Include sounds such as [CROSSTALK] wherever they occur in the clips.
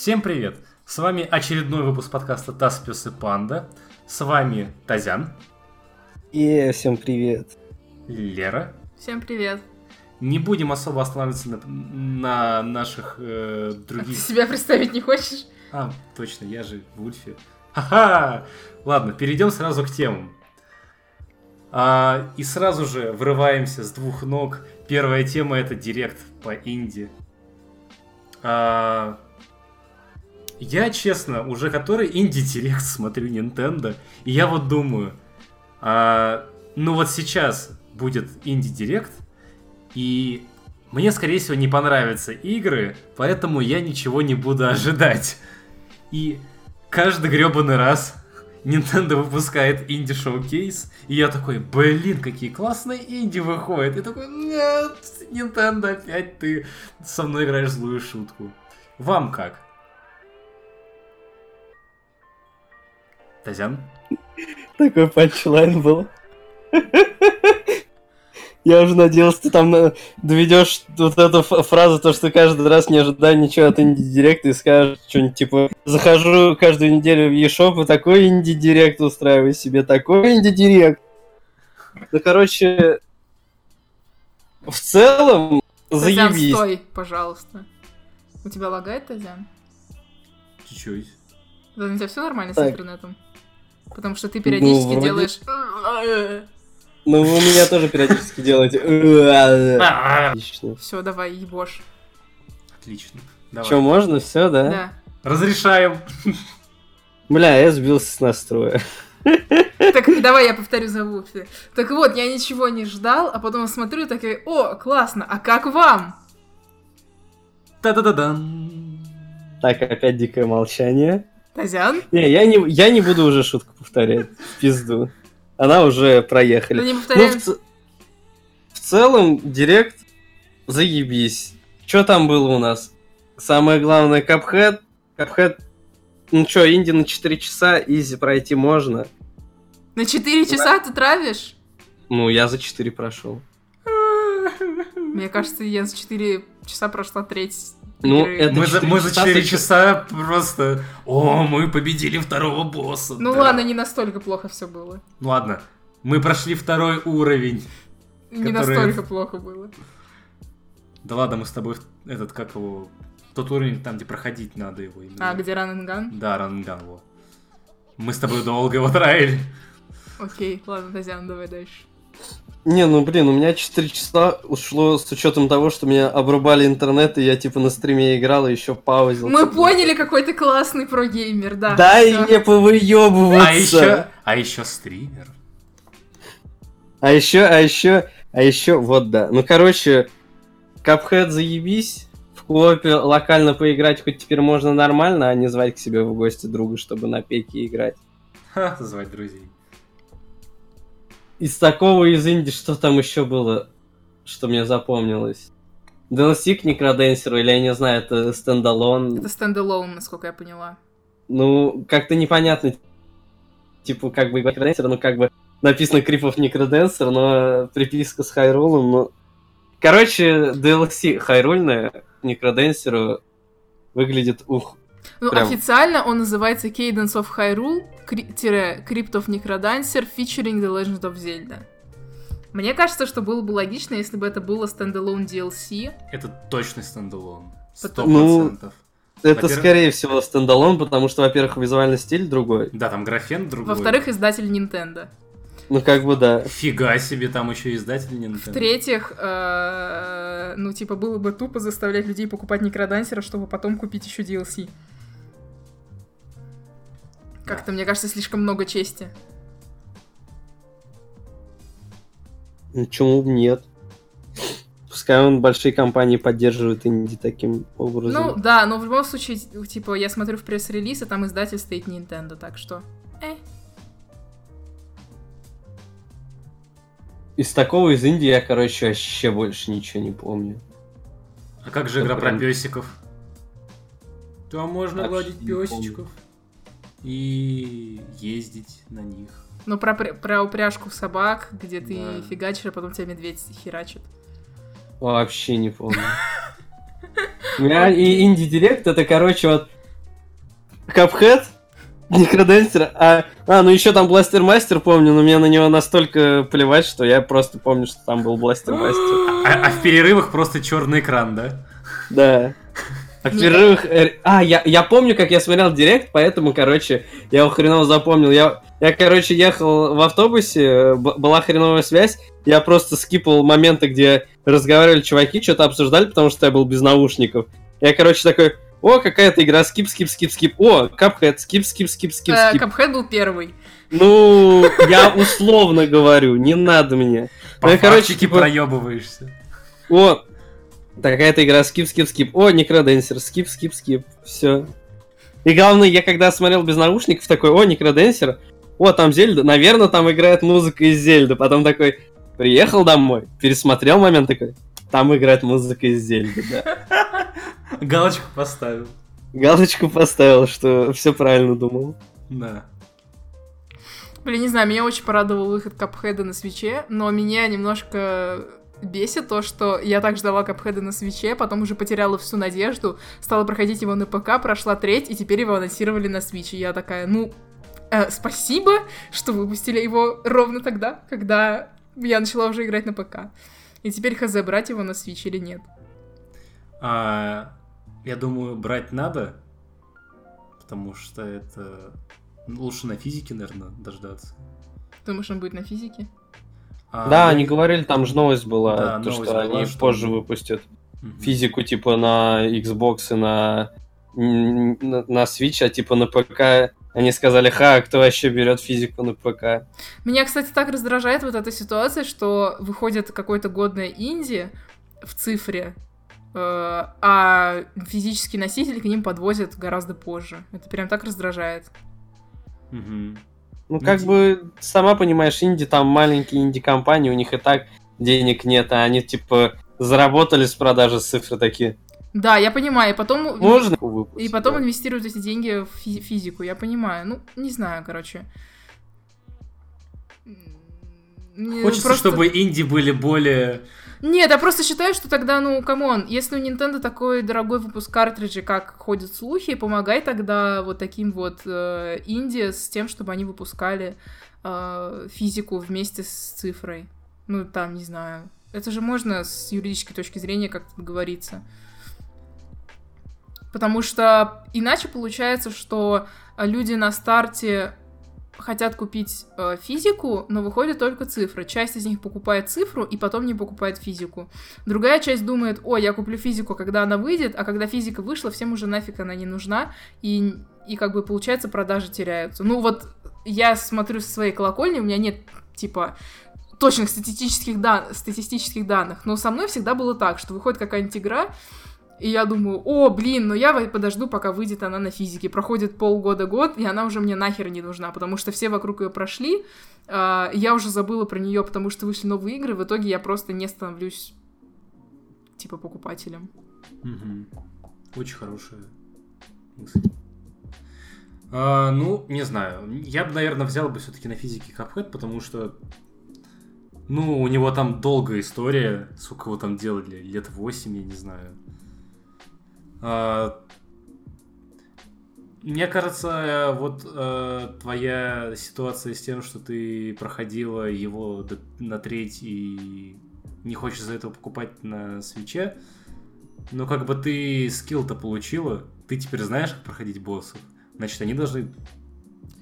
Всем привет! С вами очередной выпуск подкаста «Таз, пес и панда». С вами Тазян, И всем привет. Лера. Всем привет. Не будем особо останавливаться на, на наших э, А ты других... себя представить не хочешь? А, точно, я же в Ульфе. Ха-ха! Ладно, перейдем сразу к темам. А, и сразу же врываемся с двух ног. Первая тема это директ по инди. А, я, честно, уже который инди-директ смотрю Nintendo, и я вот думаю, а, ну вот сейчас будет инди-директ, и мне, скорее всего, не понравятся игры, поэтому я ничего не буду ожидать. И каждый гребаный раз Nintendo выпускает инди-шоу-кейс, и я такой, блин, какие классные инди выходят. И такой, нет, Nintendo, опять ты со мной играешь злую шутку. Вам как? Тазян? Такой панчлайн был. Я уже надеялся, ты там э, доведешь вот эту фразу, то, что каждый раз не ожидая ничего от инди-директа и скажешь что-нибудь типа «Захожу каждую неделю в eShop и такой инди-директ устраиваю себе, такой инди-директ». Ну, короче, в целом, Тазян, заебись. стой, пожалуйста. У тебя лагает, Тазян? Чуть-чуть. Да, у тебя все нормально с Так. интернетом? Потому что ты периодически вроде- делаешь... Ну, у меня тоже периодически делаете. [LAUGHS] Отлично. Все, давай, ебошь. Отлично. Давай. Че, можно? Все, да? Да. Разрешаем. Бля, я сбился с настроя. [LAUGHS] Так, давай я повторю за Вуфи. Так вот, я ничего не ждал, а потом смотрю и такой, о, классно, а как вам? Та-да-да-дан. Так, опять дикое молчание. Тазян? Не, я не, я не буду уже шутку повторять. Пизду. Она уже Да проехали. не Ну, в, в целом, директ, заебись. Что там было у нас? Самое главное, капхэт. Капхэт, ну чё, инди на 4 часа, изи пройти можно. На 4 часа ты травишь? Ну, я за 4 прошел. Мне кажется, я за 4 часа прошла треть Ну, это Мы за, 4 мы за часа 4 ты чё- часа просто... О, мы победили второго босса. Ну да. ладно, не настолько плохо все было. Ну ладно. Мы прошли второй уровень. Не Которые- настолько плохо было. Да ладно, мы с тобой этот, как его... Тот уровень, там, где проходить надо его. именно. А, где Run and Gun? Да, ранган, вот. Мы с тобой долго его траили. Окей, ладно, Тазян, давай дальше. Не, ну блин, у меня 4 часа ушло с учетом того, что меня обрубали интернет, и я типа на стриме играл и еще паузил. Мы поняли, какой ты классный прогеймер, да. Дай всё. мне повыебываться. А еще... А еще стример. А еще, а еще, а еще, вот да. Ну, короче, Капхед заебись. В коопе локально поиграть хоть теперь можно нормально, а не звать к себе в гости друга, чтобы на пеке играть. Ха, звать друзей. Из такого из инди что там еще было, что мне запомнилось? DLC к Некроденсеру, или я не знаю, это стендалон. Это standalone, насколько я поняла. Ну, как-то непонятно, типа, как бы NecroDancer, ну, как бы написано Crypt of NecroDancer, но приписка с Хайрулом, ну... Короче, DLC хайрульное к Некроденсеру выглядит, ух, Ну, Прям. официально он называется Cadence of Hyrule, Crypt of NecroDancer, featuring The Legend of Zelda. Мне кажется, что было бы логично, если бы это было standalone DLC. Это точно standalone. Сто Ну, процентов. это скорее всего standalone, потому что, во-первых, визуальный стиль другой. Да, там графен другой. Во-вторых, издатель Nintendo. Ну, как бы, да. Фига себе, там еще издатель Nintendo. В-третьих, э, ну, типа, было бы тупо заставлять людей покупать Некродансера, чтобы потом купить еще DLC. Как-то, мне кажется, слишком много чести. Почему бы нет? Пускай он большие компании поддерживают инди таким образом. Ну, да, но в любом случае, типа, я смотрю в пресс-релиз, и там издатель стоит Nintendo, так что... Э. Из такого из Индии я, короче, вообще больше ничего не помню. А как же Это игра про песиков? Там можно Вообще гладить песичков и ездить на них. Ну, про, пр- про упряжку собак, где ты Да. фигачишь, а потом тебя медведь херачит. Вообще не помню. [LAUGHS] У меня и инди-директ это, короче, вот Капхед, Некроденсер, а, а, ну еще там Бластер Мастер помню, но мне на него настолько плевать, что я просто помню, что там был Бластер Мастер. [GASPS] А, а в перерывах просто черный экран, да? Да. [LAUGHS] А в перерывах... э, А, я, я помню, как я смотрел Директ, поэтому, короче, я его хреново запомнил. Я, я короче, ехал в автобусе, б- была хреновая связь, я просто скипал моменты, где разговаривали чуваки, что-то обсуждали, потому что я был без наушников. Я, короче, такой, о, какая-то игра, скип, скип, скип, скип, о, капхэт, скип, скип, скип, скип, Э, скип. Капхед был первый. Ну, я условно говорю, не надо мне. По Ну, короче, типа- проебываешься. О, такая-то игра, скип, скип, скип. О, Некроденсер, скип, скип, скип. Все. И главное, я когда смотрел без наушников, такой, о, Некроденсер. О, там Зельда. Наверное, там играет музыка из Зельды. Потом такой, приехал домой, пересмотрел момент такой, там играет музыка из Зельды, да. [LAUGHS] Галочку поставил. Галочку поставил, что все правильно думал. Да. Блин, не знаю, меня очень порадовал выход Капхеда на свече, но меня немножко бесит то, что я так ждала Капхеда на свече, потом уже потеряла всю надежду, стала проходить его на ПК, прошла треть, и теперь его анонсировали на свич. И я такая, ну, э, спасибо, что выпустили его ровно тогда, когда я начала уже играть на ПК. И теперь хз, брать его на свич или нет. А, я думаю, брать надо, потому что это лучше на физике, наверное, дождаться. Думаешь, он будет на физике? А, да, ну, они говорили, там же новость была, Да, то, новость что была, они что- позже выпустят. мгм. физику типа на Xbox и на, на, на Switch, а типа на ПК они сказали, ха, кто вообще берет физику на ПК? Меня, кстати, так раздражает вот эта ситуация, что выходит какой-то годное инди в цифре, э, а физический носитель к ним подвозят гораздо позже. Это прям так раздражает. Мгм. Ну, как Инди- бы, сама понимаешь, инди, там маленькие инди-компании, у них и так денег нет, а они, типа, заработали с продажи цифры такие. Да, я понимаю, и потом... Можно выпустить? И потом да. инвестируют эти деньги в фи- физику, я понимаю. Ну, не знаю, короче. Мне Хочется, просто- чтобы инди были более... Нет, я просто считаю, что тогда, ну, come on, если у Nintendo такой дорогой выпуск картриджей, как ходят слухи, помогай тогда вот таким вот э, с тем, чтобы они выпускали э, физику вместе с цифрой. Ну, там, не знаю. Это же можно с юридической точки зрения как-то договориться. Потому что иначе получается, что люди на старте хотят купить э, физику, но выходит только цифра. Часть из них покупает цифру и потом не покупает физику. Другая часть думает, о, я куплю физику, когда она выйдет, а когда физика вышла, всем уже нафиг она не нужна, и, и как бы получается продажи теряются. Ну вот я смотрю со своей колокольни, у меня нет типа точных статистических, дан- статистических данных, но со мной всегда было так, что выходит какая-нибудь игра, и я думаю, о, блин, ну я подожду, пока выйдет она на физике. Проходит полгода-год, и она уже мне нахер не нужна, потому что все вокруг ее прошли. а, я уже забыла про нее, потому что вышли новые игры. В итоге я просто не становлюсь типа покупателем. Мгм. Очень хорошая мысль. А, ну, не знаю. Я бы, наверное, взял бы все-таки на физике Cuphead, потому что ну, у него там долгая история. Сколько его там делали? Лет 8, я не знаю. А, мне кажется, вот э, твоя ситуация с тем, что ты проходила его на треть и не хочешь за этого покупать на свече, ну как бы ты скилл-то получила, ты теперь знаешь, как проходить боссов, значит они должны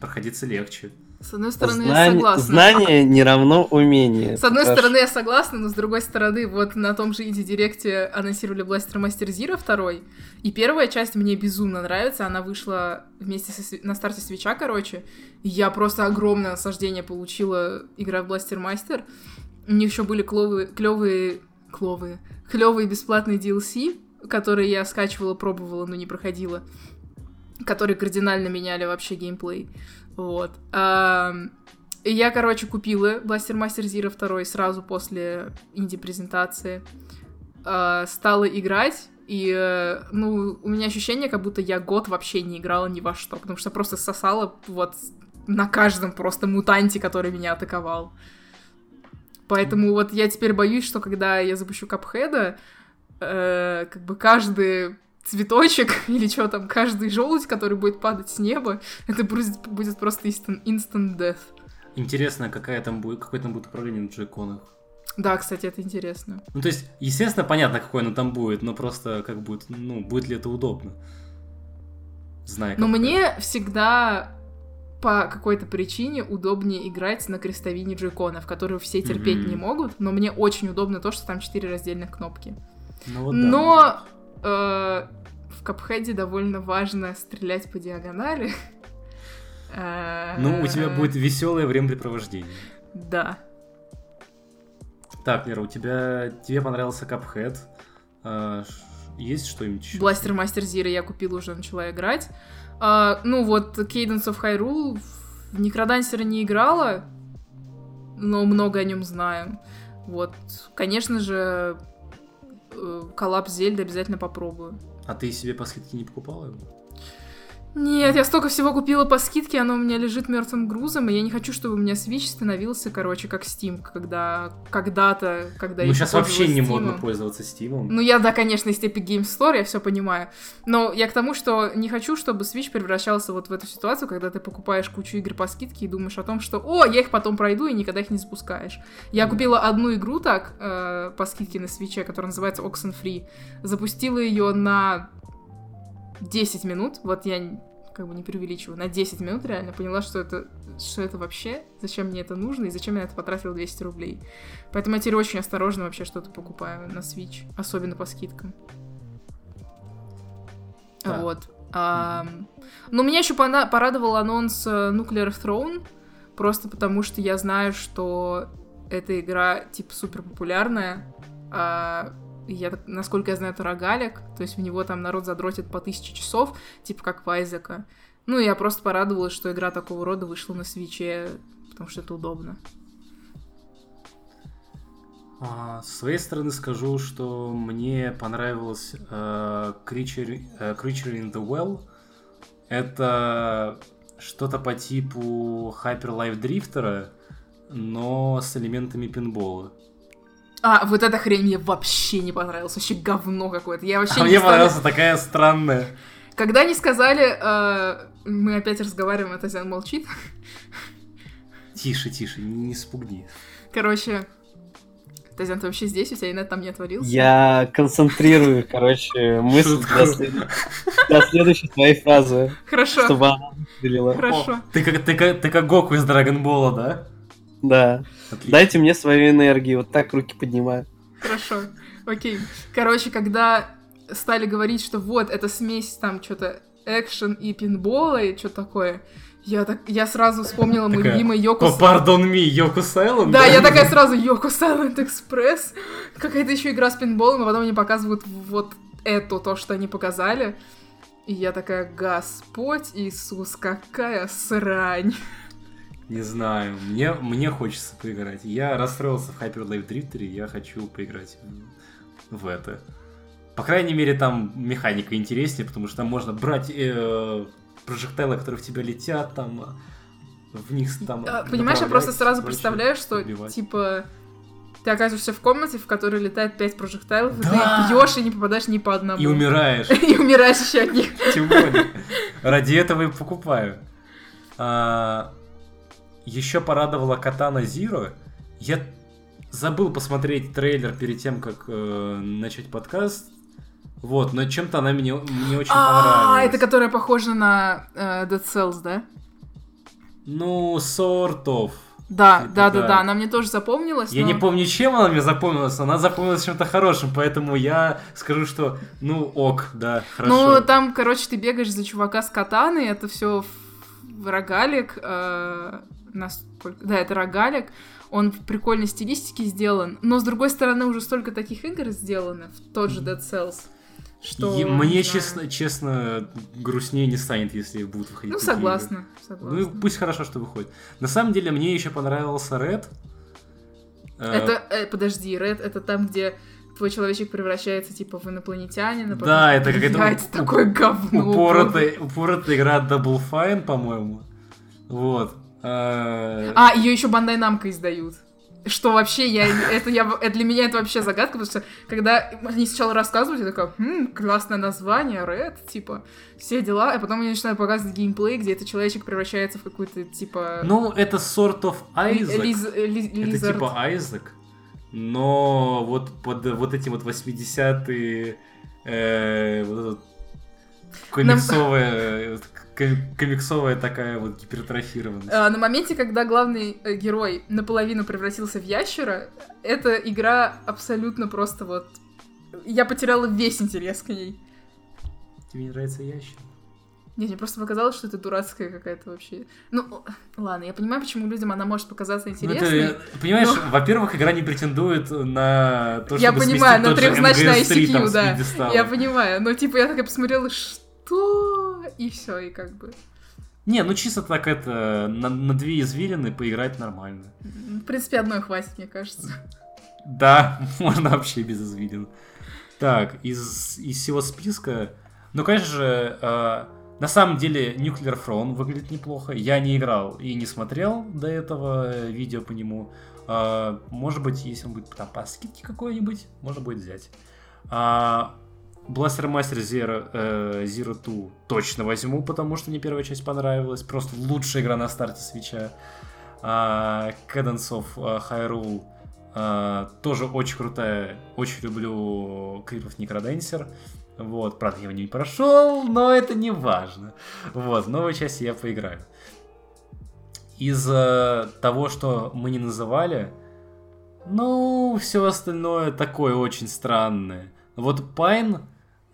проходиться легче. С одной стороны, я Знание, согласна. знание не равно умение. С одной Хорошо. стороны, я согласна, но с другой стороны, вот на том же Инди Директе анонсировали Blaster Master Zero 2, и первая часть мне безумно нравится, она вышла вместе со, на старте свеча, короче, я просто огромное наслаждение получила, игра в Blaster Master. У них еще были кловые, клевые, кловые, клевые бесплатные DLC, которые я скачивала, пробовала, но не проходила, которые кардинально меняли вообще геймплей. Вот. И я, короче, купила Blaster Master Zero 2 сразу после инди-презентации. А, стала играть, и, э, ну, у меня ощущение, как будто я год вообще не играла ни во что, потому что просто сосала вот на каждом просто мутанте, который меня атаковал. Поэтому вот я теперь боюсь, что когда я запущу Капхеда, э, как бы каждый цветочек [LAUGHS] или что там, каждый желудь, который будет падать с неба, это будет, будет просто instant, instant death. Интересно, какая там будет, какое там будет управление на джойконах. Да, кстати, это интересно. Ну, то есть, естественно, понятно, какое оно там будет, но просто как будет, ну, будет ли это удобно. Зная, Но мне всегда по какой-то причине удобнее играть на крестовине джойконов, которые все терпеть Мгм. не могут, но мне очень удобно то, что там четыре раздельных кнопки. Ну, вот да, Но может в капхеде довольно важно стрелять по диагонали. [LAUGHS] Э, Ну, у тебя будет веселое времяпрепровождение. Да. Так, Лера, у тебя тебе понравился. А, ш- есть что-нибудь еще? Бластер Мастер Зира я купила, уже начала играть. Ну вот, Cadence of Hyrule в Некродансера не играла, но много о нем знаю. Вот, конечно же, э, коллапс Зельды обязательно попробую. А ты себе по скидке не покупала его? Нет, я столько всего купила по скидке, оно у меня лежит мертвым грузом, и я не хочу, чтобы у меня Switch становился, короче, как Steam, когда когда-то, когда ну, сейчас вообще не модно пользоваться Steam. Ну, я, да, конечно, из Epic Game Store, я все понимаю. Но я к тому, что не хочу, чтобы Switch превращался вот в эту ситуацию, когда ты покупаешь кучу игр по скидке и думаешь о том, что «О, я их потом пройду» и никогда их не запускаешь. Я Да. купила одну игру так, э, по скидке на Switch, которая называется Oxenfree. Запустила ее на 10 минут, вот я как бы не преувеличиваю, на 10 минут реально поняла, что это, что это вообще, зачем мне это нужно и зачем я это потратила 200 рублей. Поэтому я теперь очень осторожно вообще что-то покупаю на Switch, особенно по скидкам. Так. Вот. Ам, Но меня еще порадовал анонс э, Nuclear Throne, просто потому что я знаю, что эта игра типа супер популярная. а я, насколько я знаю, это рогалик, то есть в него там народ задротит по тысяче часов, типа как в Айзека. Ну, я просто порадовалась, что игра такого рода вышла на свече, потому что это удобно. А, с своей стороны скажу, что мне понравилось э, Creature, э, Creature in the Well. Это что-то по типу Hyper Life Дрифтера, но с элементами пинбола. А, вот эта хрень мне вообще не понравилась, вообще говно какое-то. Я вообще А не мне представляю- понравилась такая странная. Когда они сказали, э, мы опять разговариваем, а Тазян молчит. Тише, тише, не, не спугни. Короче, Тазян, ты вообще здесь? У тебя инет там не отворился? Я концентрирую, короче, мысль для, след- для следующей твоей фразы, Хорошо, чтобы она выстрелила. хорошо. О, ты, как, ты, как, ты как Гоку из Драгонбола, да? Да. Отлично. Дайте мне свою энергию, вот так руки поднимаю. Хорошо, окей. Короче, когда стали говорить, что вот, это смесь там что-то экшен и пинбола и что такое, я, так, я сразу вспомнила мой любимый Йоко... О, pardon me, Йоко Сайлент? Да, я такая сразу Йоко Silent Express. Какая-то еще игра с пинболом, а потом они показывают вот это, то, что они показали. И я такая, Господь Иисус, какая срань. Не знаю, мне, мне хочется поиграть. Я расстроился в Hyper Life Drifter, и я хочу поиграть в, это. По крайней мере, там механика интереснее, потому что там можно брать э, прожектайлы, которые в тебя летят, там а, в них там... А, Понимаешь, я просто сразу прочее, представляю, что убивать. типа ты оказываешься в комнате, в которой летает пять прожектайлов, и Да! ты бьешь и не попадаешь ни по одному. И умираешь. [LAUGHS] И умираешь еще от них. Тем более. Ради этого и покупаю. Еще порадовала Катана Зиро. Я забыл посмотреть трейлер перед тем, как э, начать подкаст. Вот, но чем-то она мне, мне очень А, понравилась. это которая похожа на э, Dead Cells, да? Ну, sort of. Да, Это да, да, да. она мне тоже запомнилась. Я но- не помню, чем она мне запомнилась, она запомнилась чем-то хорошим, поэтому я скажу, что, ну, ок, да, хорошо. Ну, там, короче, ты бегаешь за чувака с катаной, это все рогалик. э, насколько- Да, это рогалик. Он в прикольной стилистике сделан. Но, с другой стороны, уже столько таких игр сделано в тот же Dead Cells. Что, И не мне, знаю. честно, честно, грустнее не станет, если будут выходить Ну, такие игры. согласна, согласна. Ну, пусть хорошо, что выходит. На самом деле, мне еще понравился Red. Это, э, подожди, Red, это там, где твой человечек превращается, типа, в инопланетянина. Да, это какая-то такое говно. упоротая, упоротая игра Double Fine, по-моему. Вот. А, ее еще Бандай Намка издают. Что вообще я... Это, я, это для меня это вообще загадка, потому что когда они сначала рассказывают, я такая, хм, классное название, Red, типа, все дела, а потом они начинают показывать геймплей, где этот человечек превращается в какую-то, типа... Ну, это sort of Isaac. Лиз, ли, Это лизард. типа Айзек, но вот под вот эти вот 80-е э, вот этот комиксовая, ком- комиксовая такая вот гипертрофированность. А, на моменте, когда главный э, герой наполовину превратился в ящера, эта игра абсолютно просто вот... Я потеряла весь интерес к ней. Тебе не нравится ящик? Нет, мне просто показалось, что это дурацкая какая-то вообще... Ну, ладно, я понимаю, почему людям она может показаться Ну, интересной. это, понимаешь, но- во-первых, игра не претендует на то, Я чтобы понимаю, сместить на трехзначное MGS3 там ICQ, да. Я понимаю, но типа я такая посмотрела, что... И все, и как бы... Не, ну чисто так это, на, на две извилины поиграть нормально. м, В принципе, одной хватит, мне кажется. Да, [LAUGHS] можно вообще без извилин. Так, из, из всего списка... Ну, конечно же, э, на самом деле Nuclear Throne выглядит неплохо. Я не играл и не смотрел до этого э, видео по нему. Э, может быть, если он будет там по скидке какой-нибудь, можно будет взять. А, Blaster Master Zero, э, Zero Two точно возьму, потому что мне первая часть понравилась. Просто лучшая игра на старте свеча. А, Cadence of э, Hyrule а, тоже очень крутая. Очень люблю Крипов Некроденсер. Вот, правда, я его не прошел, но это не важно. Вот, в новой части я поиграю. Из э, того, что мы не называли, ну, все остальное такое очень странное. Вот Пайн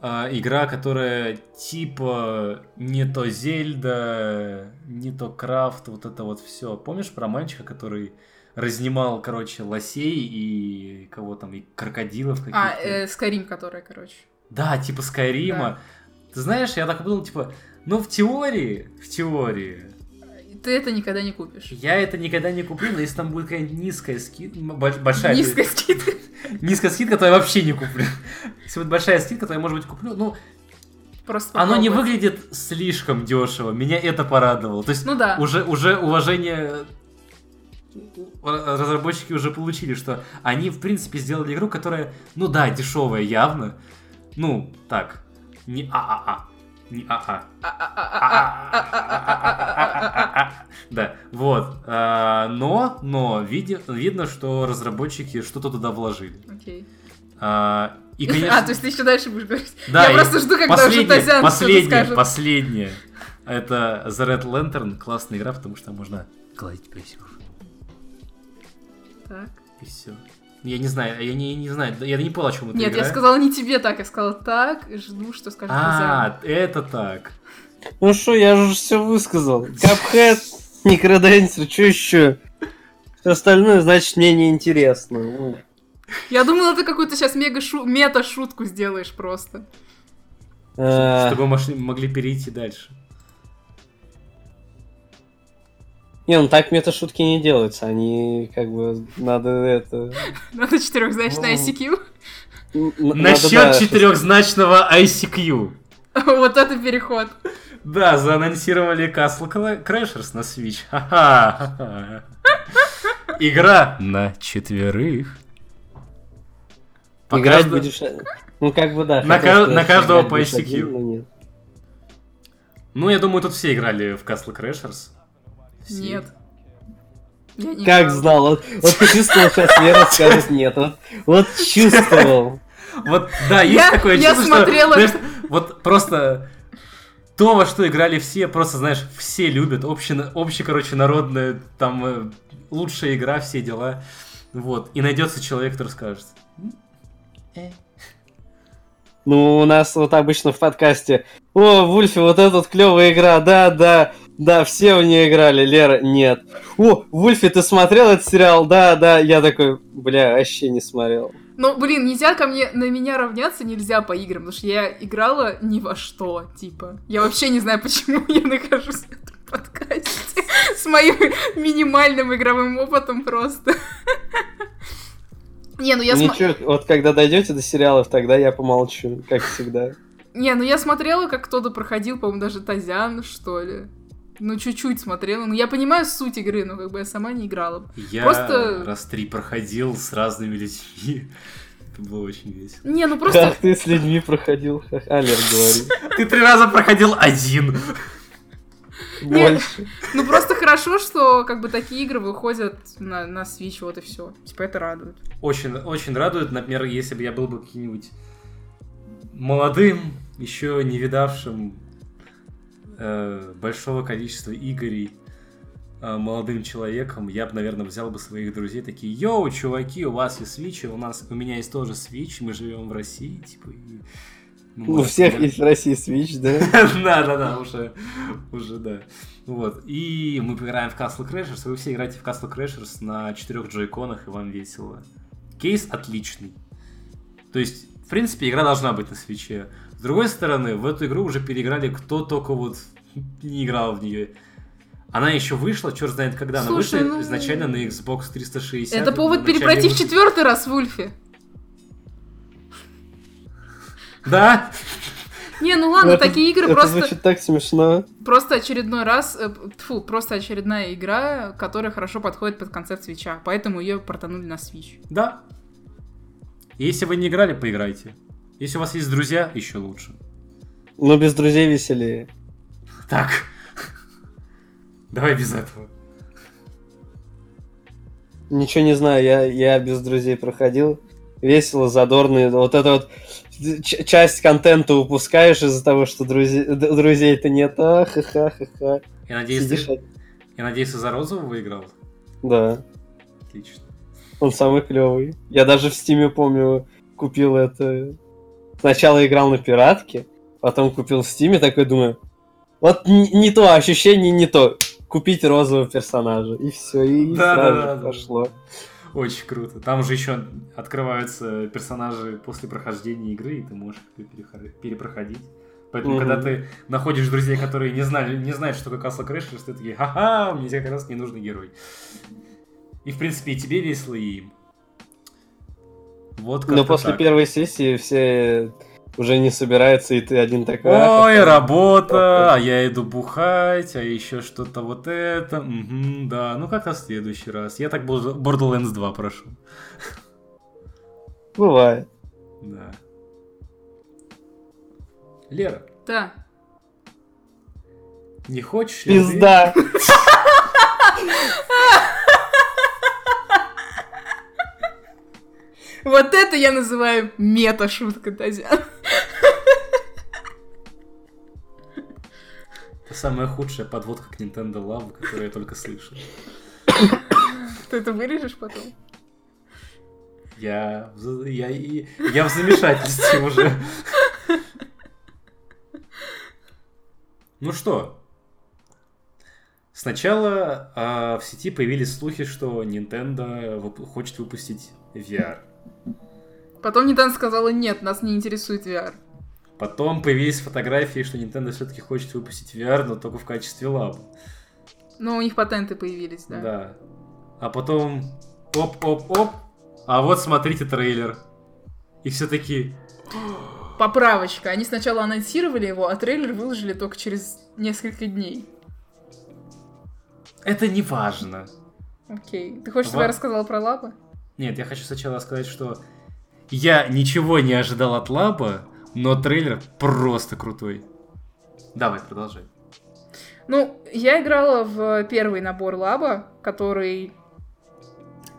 игра, которая типа не то Зельда, не то Крафт, вот это вот все. Помнишь про мальчика, который разнимал, короче, лосей и кого там, и крокодилов каких-то? А, э, Скайрим, которая, короче. Да, типа Скайрима. Ты знаешь, я так подумал, типа, ну в теории, в теории, Ты это никогда не купишь. я это никогда не куплю, но если там будет какая-нибудь низкая скидка, большая, Низкая скидка. [LAUGHS] низкая скидка, то я вообще не куплю. Если будет большая скидка, то я, может быть, куплю. Ну, Просто оно не выглядит слишком дешево. Меня это порадовало. То есть Ну да. уже, уже уважение р- разработчики уже получили, что они, в принципе, сделали игру, которая, ну да, дешевая явно. Ну, так, не ААА. Не АА. Да, вот. А, Но, но видно, что разработчики что-то туда вложили. Окей. А, И, А, конечно, то есть ты еще дальше будешь говорить? да, Я просто жду, когда уже Тазян последнее, последнее. Это The Red Lantern, классная игра, потому что там можно гладить песиков. Так. И все. Я не знаю, я не, не знаю, я не понял, о чем это Нет, игра. я сказала не тебе так, я сказала так, жду, что скажет Тазян. А, это так. Ну что, я же все высказал. Капхэт, Некроденсер, что еще? Все остальное, значит, мне неинтересно. Я думала, ты какую-то сейчас мега шу... мета-шутку сделаешь просто. а, Чтобы мы могли перейти дальше. Не, ну так мета-шутки не делаются. Они как бы надо это... [LAUGHS] Надо четырехзначное Ну. ICQ. Насчет четырехзначного ICQ. [LAUGHS] Вот это переход. Да, заанонсировали Castle Crashers на Switch. [LAUGHS] Ха-ха. Игра на четверых. Играть будешь... Ну как бы да. На каждого по ICQ. Ну, я думаю, тут все играли в Castle Crashers. Все. Нет. Я не Как играла. знал, вот, вот ты чувствовал, сейчас Лера скажет нет. Вот, вот чувствовал. Вот, да, есть Я- такое я чувство, смотрела- что, знаешь, вот просто то, во что играли все, просто, знаешь, все любят, обще, обще короче, народная, там, э, лучшая игра, все дела, вот, и найдется человек, который скажет, «М, э». Ну, у нас вот обычно в подкасте. О, Вульфи, вот эта вот клевая игра, да, да, да, все в нее играли, Лера, нет. О, Вульфи, ты смотрел этот сериал? Да, да, я такой, бля, вообще не смотрел. Ну, блин, нельзя ко мне, на меня равняться нельзя по играм, потому что я играла ни во что, типа. Я вообще не знаю, почему я нахожусь в этом подкасте [LAUGHS] с моим минимальным игровым опытом просто. [LAUGHS] Не, ну я Ничего, вот когда дойдете до сериалов, тогда я помолчу, как всегда. Не, ну я смотрела, как кто-то проходил, по-моему, даже Тазян, что ли. Ну, чуть-чуть смотрела. Ну, я понимаю суть игры, но как бы я сама не играла. Я Просто- раз три проходил с разными людьми. [LAUGHS] Это было очень весело. Не, ну просто... Как ты с людьми проходил? [LAUGHS] Алер говорит. Ты три раза проходил один. Больше. Ну просто хорошо, что как бы такие игры выходят на, на Switch, вот и все. Типа это радует. Очень, очень радует, например, если бы я был бы каким-нибудь молодым, еще не видавшим большого количества игрей э, молодым человеком, я бы, наверное, взял бы своих друзей такие, йоу, чуваки, у вас есть Switch, у нас, у меня есть тоже Switch, мы живем в России, типа, и мы У всех играть». есть в России Switch, да? Да, да, да, уже, уже, да. Вот. И мы поиграем в Castle Crashers, вы все играете в Castle Crashers на четырех джойконах, и вам весело. Кейс отличный. То есть, в принципе, игра должна быть на свече. С другой стороны, в эту игру уже переиграли кто только вот не играл в нее. Она еще вышла, черт знает когда. Она Слушай, вышла ну- изначально на Xbox 360. это повод перепройти в четвертый раз в Ульфе. Да? Не, ну ладно, это- такие игры Это просто, звучит так смешно. просто очередной раз, э, тьфу, просто очередная игра, которая хорошо подходит под концепт свеча, поэтому ее портанули на Switch. Да. Если вы не играли, поиграйте. Если у вас есть друзья, еще лучше. Но без друзей веселее. Так. Давай без этого. Ничего не знаю, я, я без друзей проходил. Весело, задорно. Вот это вот часть контента упускаешь из-за того, что друзей, друзей-то нет. А, ха-ха-ха-ха. Я надеюсь, Сидишь, ты... Я надеюсь, ты за розового выиграл. да. Отлично. Он самый клевый. Я даже в стиме помню, купил это. Сначала играл на пиратке, потом купил в стиме, такой думаю, вот не, не то, ощущение не то. Купить розового персонажа. И все, и Да, сразу да, да, да. пошло. Очень круто. Там же еще открываются персонажи после прохождения игры, и ты можешь перепроходить. Поэтому, Мгм. когда ты находишь друзей, которые не, знали, не знают, что такое Castle Crashers, ты такие, ха-ха, мне как раз не нужный герой. И, в принципе, и тебе весело, и им. Вот Но после так. первой сессии все уже не собираются, и ты один такой... «А, Ой, ха-ха». работа, а я иду бухать, а еще что-то вот это. Мгм, да, ну как-то в следующий раз. Я так Border- Borderlands 2 прошу. Бывает. Да. Лера, Да. не хочешь ли ты- [LAUGHS] [LAUGHS] Вот это я называю мета-шутка, Тазян. Это самая худшая подводка к Nintendo Love, которую я только слышал. Ты это вырежешь потом? Я, я, и- я в замешательстве уже. Ну что, сначала а, в сети появились слухи, что Nintendo вып- хочет выпустить VR. Потом Nintendo сказала, нет, нас не интересует VR. Потом появились фотографии, что Nintendo все-таки хочет выпустить VR, но только в качестве лаб. Но у них патенты появились, да. Да. А потом оп-оп-оп, а вот смотрите трейлер. И все таки Поправочка. Они сначала анонсировали его, а трейлер выложили только через несколько дней. это не важно. Окей. Ты хочешь, чтобы я рассказала про лапы? Нет, я хочу сначала сказать, что я ничего не ожидал от лаба, но трейлер просто крутой. Давай, продолжай. Ну, я играла в первый набор лаба, который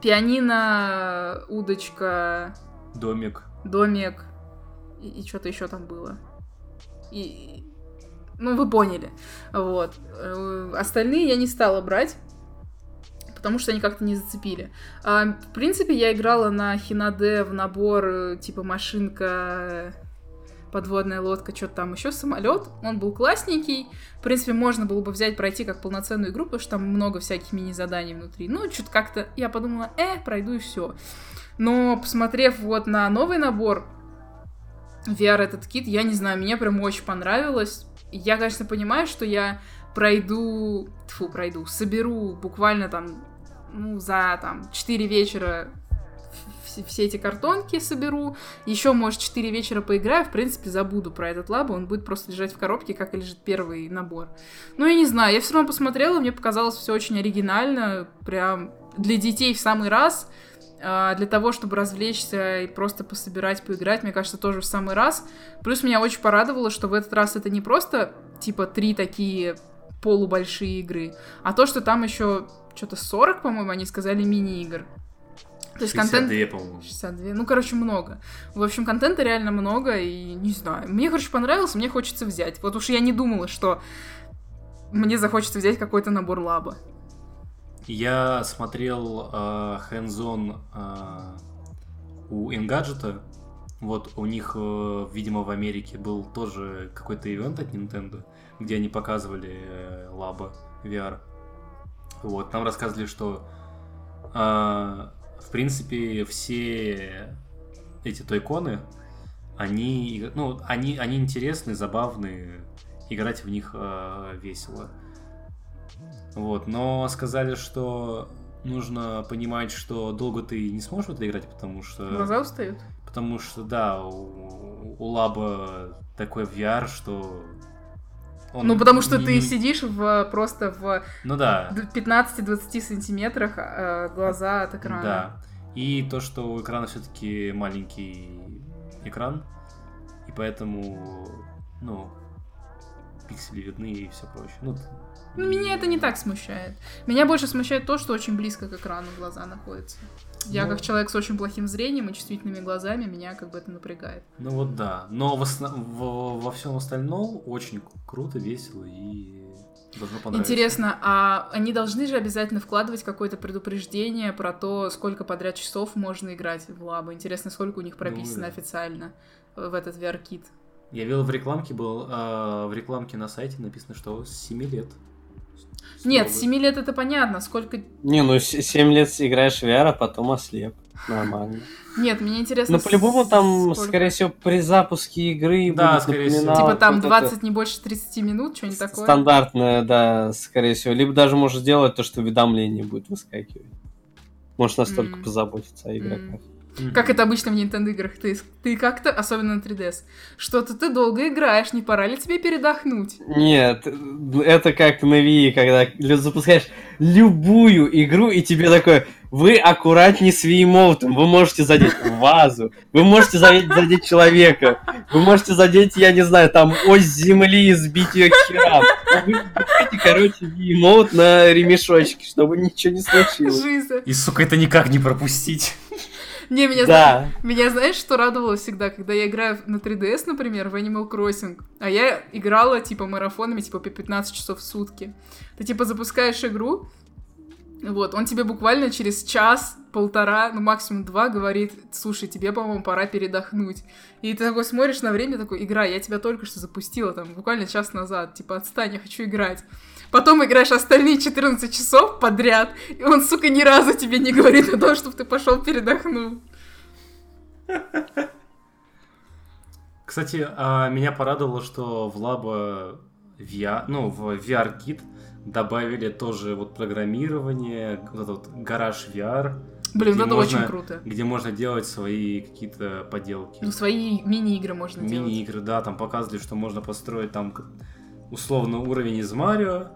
пианино, удочка, Домик. домик и, и что-то еще там было. И, ну, вы поняли. Вот. Э, Остальные я не стала брать, потому что они как-то не зацепили. А, в принципе, я играла на Хинаде в набор э, типа машинка, подводная лодка, что-то там еще, самолет. Он был классненький. В принципе, можно было бы взять, пройти как полноценную игру, потому что там много всяких мини-заданий внутри. Ну, что-то как-то я подумала, э, пройду и все. Но посмотрев вот на новый набор, VR этот кит, я не знаю, мне прям очень понравилось. Я, конечно, понимаю, что я пройду, фу, пройду, соберу буквально там, ну, за там 4 вечера вс- все эти картонки соберу, еще, может, 4 вечера поиграю, в принципе, забуду про этот лабо, он будет просто лежать в коробке, как и лежит первый набор. Ну, я не знаю, я все равно посмотрела, мне показалось все очень оригинально, прям для детей в самый раз, а, для того, чтобы развлечься и просто пособирать, поиграть, мне кажется, тоже в самый раз. Плюс меня очень порадовало, что в этот раз это не просто, типа, три такие полубольшие игры, а то, что там еще что-то 40, по-моему, они сказали мини-игр. То есть контент... 62, по-моему. 62. Ну, короче, много. В общем, контента реально много, и не знаю. Мне, короче, понравилось, мне хочется взять. Вот уж я не думала, что мне захочется взять какой-то набор лаба. Я смотрел э, hands-on э, у Engadget. Вот у них, э, видимо, в Америке был тоже какой-то ивент от Nintendo, где они показывали э, лаба VR. Вот, нам рассказывали, что э, в принципе все эти тойконы, они, ну, они, они интересны, забавные, играть в них э, весело. Вот, но сказали, что нужно понимать, что долго ты не сможешь в это играть, потому что... Глаза устают? Потому что, да, у, у Лаба такой VR, что... он ну, потому что не- ты сидишь в, просто в Ну да, 15-20 сантиметрах а, глаза от экрана. да. И то, что у экрана все-таки маленький экран, и поэтому, ну, пиксели видны и все прочее. Ну, Ну, меня это не так смущает. Меня больше смущает то, что очень близко к экрану глаза находятся. Я, Ну. как человек с очень плохим зрением и чувствительными глазами, меня как бы это напрягает. Ну вот да. Но в основ- во, во всем остальном очень круто, весело и должно понравиться. Интересно, а они должны же обязательно вкладывать какое-то предупреждение про то, сколько подряд часов можно играть в лабы? Интересно, сколько у них прописано да. официально в этот VR-кит? Я видел в рекламке, был а, в рекламке на сайте написано, что с 7 лет. Нет, Строго. 7 лет это понятно, сколько... Не, ну 7 лет играешь в VR, а потом ослеп. Нормально. Нет, мне интересно... Но по-любому там, сколько- скорее всего, при запуске игры Да, будет скорее всего. Типа там вот это 20, не больше 30 минут, что-нибудь такое? Стандартное, да, скорее всего. Либо даже можешь сделать то, что уведомление будет выскакивать. Можешь настолько М. позаботиться о игроках. Как это обычно в Nintendo играх. Ты, ты как-то, особенно на 3DS, что-то ты долго играешь, не пора ли тебе передохнуть? Нет, это как на Wii, когда запускаешь любую игру, и тебе такое, вы аккуратнее с Wiimote, вы можете задеть [LAUGHS] вазу, вы можете задеть, задеть человека, вы можете задеть, я не знаю, там ось земли и сбить ее к херам. Вы короче, Wiimote на ремешочке, чтобы ничего не случилось. Жиза. И, сука, это никак не пропустить. Не, меня, Да, меня знаешь, что радовало всегда, когда я играю на 3DS, например, в Animal Crossing, а я играла, типа, марафонами, типа, по 15 часов в сутки. Ты, типа, запускаешь игру, вот, он тебе буквально через час, полтора, ну, максимум два говорит, слушай, тебе, по-моему, пора передохнуть. И ты такой смотришь на время, такой, игра, я тебя только что запустила, там, буквально час назад, типа, отстань, я хочу играть. Потом играешь остальные 14 часов подряд, и он, сука, ни разу тебе не говорит о том, чтобы ты пошел передохнул. Кстати, а, меня порадовало, что в Labo VR, ну, в VR-кит добавили тоже вот программирование, вот этот вот гараж VR, Блин, это можно- очень круто. где можно делать свои какие-то поделки. Ну, свои мини-игры можно делать. Мини-игры, да, там показывали, что можно построить там условно уровень из Марио,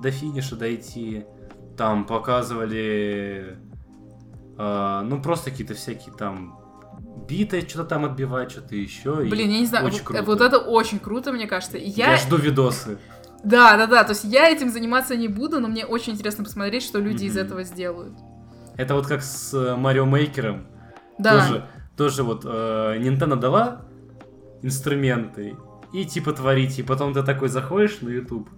до финиша дойти. Там показывали, а, ну, просто какие-то всякие там биты, что-то там отбивать, что-то еще. Блин, я не знаю, очень вот, круто. вот это очень круто, мне кажется. И Я... Я, жду видосы. да, да, да, то есть я этим заниматься не буду, но мне очень интересно посмотреть, что люди из Мгм. этого сделают. Это вот как с э, Марио Мейкером. Да, Тоже, тоже вот э, Nintendo дала инструменты и типа творить, и потом ты такой заходишь на YouTube,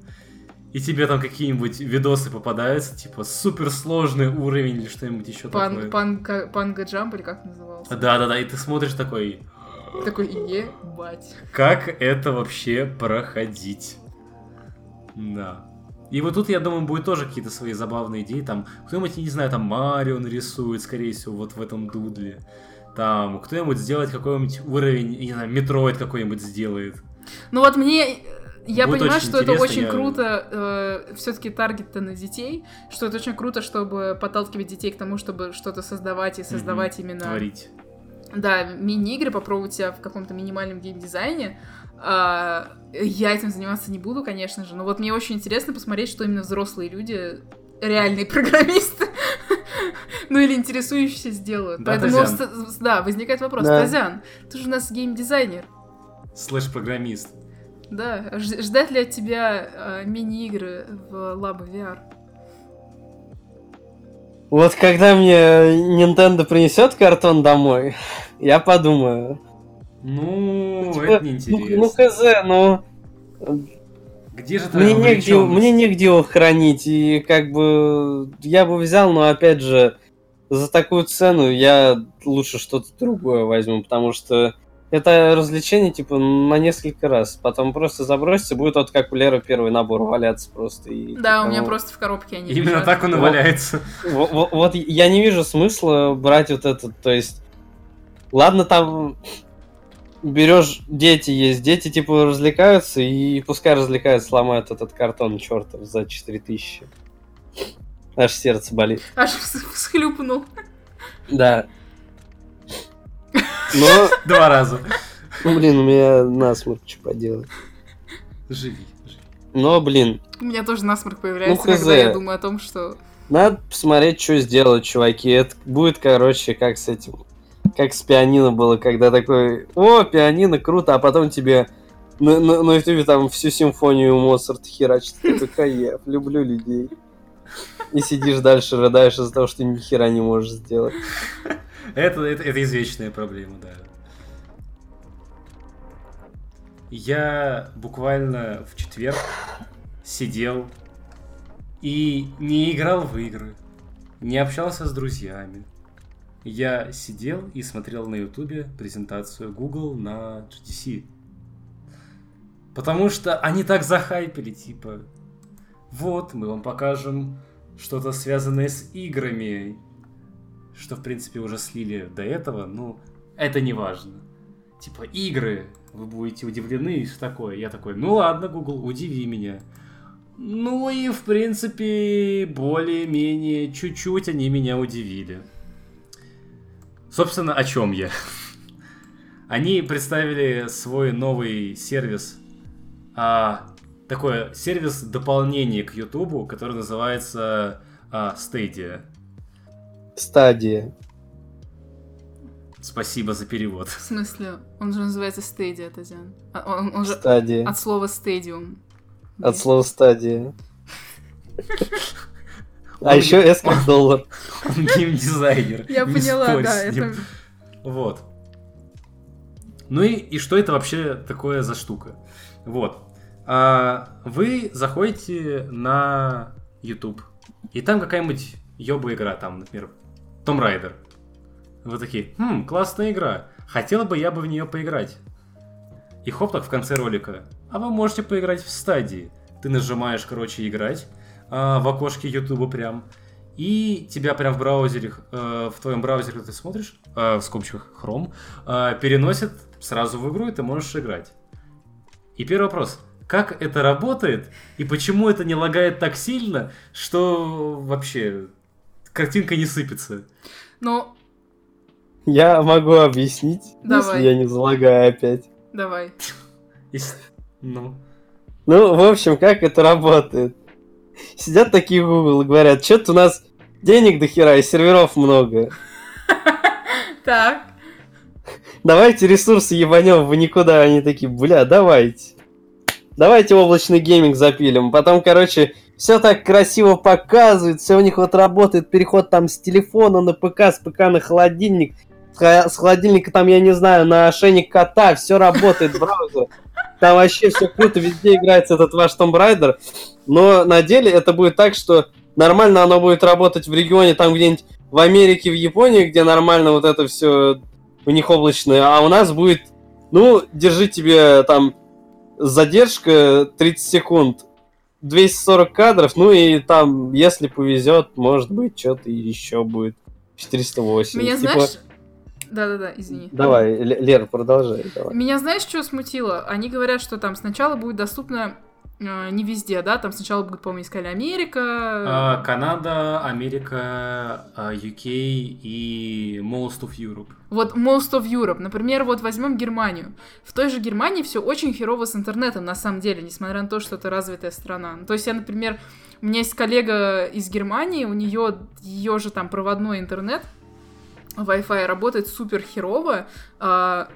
и тебе там какие-нибудь видосы попадаются, типа суперсложный уровень или что-нибудь еще пан, такое. панга, панга джамп или как назывался? Да-да-да, и ты смотришь такой, Такой, ебать. как это вообще проходить? Да. И вот тут, я думаю, будет тоже какие-то свои забавные идеи. Там кто-нибудь, не знаю, там Марио нарисует, скорее всего, вот в этом дудле. Там кто-нибудь сделает какой-нибудь уровень, не знаю, Metroid какой-нибудь сделает. Ну вот мне Я Будет понимаю, что это очень я- круто, все-таки таргет-то на детей, что это очень круто, чтобы подталкивать детей к тому, чтобы что-то создавать и создавать именно Творить. да, мини-игры, попробовать себя в каком-то минимальном геймдизайне. А, я этим заниматься не буду, конечно же, но вот мне очень интересно посмотреть, что именно взрослые люди, реальные [LAUGHS] программисты, ну или интересующиеся сделают. Да, Поэтому, Тазян. да, возникает вопрос, Да. Тазян, ты же у нас геймдизайнер, Слэш-программист. Да, ждать ли от тебя а, мини-игры в Labo VR? Вот когда мне Nintendo принесет картон домой, я подумаю. Ну, Типа, это ну, неинтересно. ну хз, ну Где же твоя мне негде, мне негде его хранить, и как бы я бы взял, но опять же, за такую цену я лучше что-то другое возьму, потому что это развлечение, типа, на несколько раз. Потом просто забросится, будет вот как у Леры первый набор валяться просто. И, Да, у типа, меня ну, просто в коробке они Именно лежат. так он и Вот. валяется. Во- во- Вот я не вижу смысла брать вот этот, то есть, ладно там берешь, дети есть, дети типа развлекаются, и пускай развлекаются, ломают этот картон чертов за 4000. Аж сердце болит. Аж вс- всхлюпнул. Да. Но, [LAUGHS] Два раза. ну, блин, у меня насморк, что поделать. Живи. живи. Но, блин, У меня тоже насморк появляется, Ну, когда я думаю о том, что... Надо посмотреть, что сделают, чуваки. Это будет, короче, как с этим. Как с пианино было, когда такой, о, пианино, круто, а потом тебе на, на, на ютубе там всю симфонию Моцарта херачит. Ты такой, кайф, люблю людей. И сидишь дальше, рыдаешь из-за того, что ни хера не можешь сделать. Это, это, это извечная проблема, да. Я буквально в четверг сидел и не играл в игры, не общался с друзьями. Я сидел и смотрел на ютубе презентацию Google на GTC. Потому что они так захайпили, типа, вот, мы вам покажем что-то связанное с играми, что, в принципе, уже слили до этого, ну, это не важно. Типа, игры, вы будете удивлены, и что такое. Я такой, ну ладно, Google, удиви меня. Ну и, в принципе, более-менее, чуть-чуть они меня удивили. Собственно, о чем я? [LAUGHS] Они представили свой новый сервис, а, такой сервис дополнение к YouTube, который называется а, Stadia. Стадия. Спасибо за перевод. В смысле, он же называется Stadia, Тазян. А, Он, он же Стадия. от слова стадиум. От слова стадия. [LAUGHS] А еще S как доллар. Он геймдизайнер. Я поняла, да, это... Вот. Ну и, и что это вообще такое за штука? Вот. А, вы заходите на YouTube, и там какая-нибудь ёба игра, там, например, Том Райдер. Вы такие, хм, классная игра. Хотел бы я бы в нее поиграть. И хоп, так в конце ролика. А вы можете поиграть в стадии. Ты нажимаешь, короче, играть а, в окошке YouTube прям. И тебя прям в браузере, э, в твоем браузере ты смотришь, э, в скобочках Chrome, э, переносит сразу в игру, и ты можешь играть. И первый вопрос. Как это работает, и почему это не лагает так сильно, что вообще картинка не сыпется? Ну, Я могу объяснить, Давай. если я не залагаю опять. давай. Ну, Ну, в общем, как это работает? Сидят такие в Google и говорят, что-то у нас денег до хера и серверов много. [LAUGHS] Так. Давайте ресурсы ебанем в никуда. Они такие, бля, давайте. Давайте облачный гейминг запилим. Потом, короче, все так красиво показывает, все у них вот работает, переход там с телефона на ПК, с ПК на холодильник, с холодильника там, я не знаю, на ошейник кота, все работает в браузере. Там вообще все круто, везде играется этот ваш Tomb Raider. Но на деле это будет так, что нормально оно будет работать в регионе, там где-нибудь в Америке, в Японии, где нормально вот это все у них облачное, а у нас будет, ну, держи тебе там задержка 30 секунд, 240 кадров, ну и там, если повезет, может быть, что-то еще будет. 480. Меня, Типа, знаешь, Да-да-да, извини. Давай, Лер, продолжай. Давай. Меня знаешь, что смутило? Они говорят, что там сначала будет доступно не везде, да? Там сначала по-моему, искали Америка. А, Канада, Америка, а, UK и Most of Europe. Вот Most of Europe. Например, вот возьмем Германию. В той же Германии все очень херово с интернетом, на самом деле, несмотря на то, что это развитая страна. То есть я, например, у меня есть коллега из Германии, у нее ее же там проводной интернет, Wi-Fi работает супер херово, а,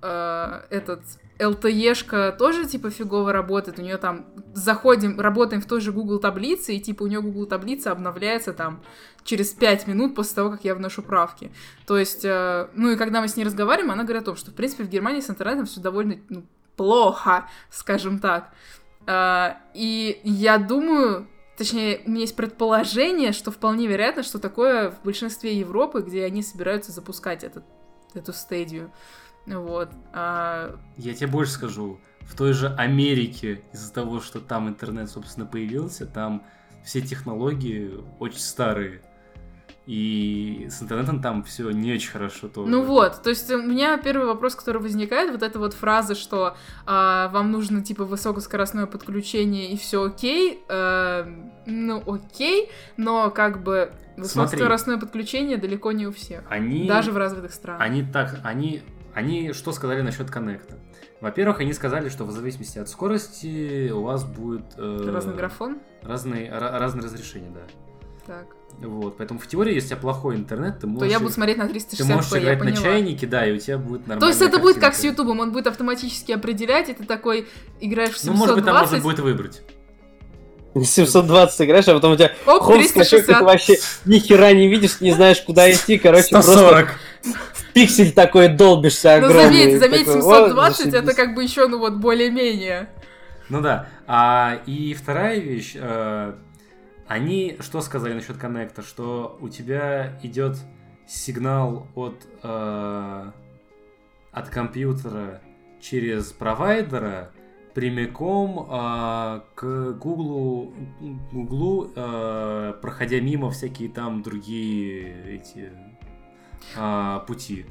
а, этот LTE-шка тоже, типа, фигово работает. У нее там заходим, работаем в той же Google таблице, и, типа, у нее Google таблица обновляется там через 5 минут после того, как я вношу правки. То есть, э, ну и когда мы с ней разговариваем, она говорит о том, что, в принципе, в Германии с интернетом все довольно ну, плохо, [LAUGHS] скажем так. А, и я думаю, точнее, у меня есть предположение, что вполне вероятно, что такое в большинстве Европы, где они собираются запускать этот, эту стадию. Вот. А, Я тебе больше скажу. В той же Америке, из-за того, что там интернет, собственно, появился, там все технологии очень старые. И с интернетом там все не очень хорошо тоже. Ну вот, то есть у меня первый вопрос, который возникает, вот эта вот фраза, что а, вам нужно типа высокоскоростное подключение и все окей, э, ну окей, но как бы высокоскоростное подключение далеко не у всех, Они... даже в развитых странах. Они так, они, они что сказали насчет коннекта? Во-первых, они сказали, что в зависимости от скорости у вас будет э, Разный графон? разные, ра- разные разрешения, да. Так. Вот, поэтому в теории, если у тебя плохой интернет, ты То можешь, я буду смотреть на ты 360 можешь я играть на чайнике, да, и у тебя будет нормально. То есть это будет как с Ютубом, он будет автоматически определять, и ты такой играешь в Ну, может быть, там можно 720, будет выбрать. 720 играешь, а потом у тебя оп, хоп, скачок, ты 360. вообще ни хера не видишь, не знаешь, куда идти, короче, просто в пиксель такой долбишься Ну огромный. заметь, заметь, Такой, «О, 720 это зашибись». как бы еще, ну вот, более-менее. Ну да. А, и вторая вещь. э, они что сказали насчет коннекта? Что у тебя идет сигнал от, э, от компьютера через провайдера прямиком э, к Гуглу, Гуглу э, проходя мимо всякие там другие эти э, пути.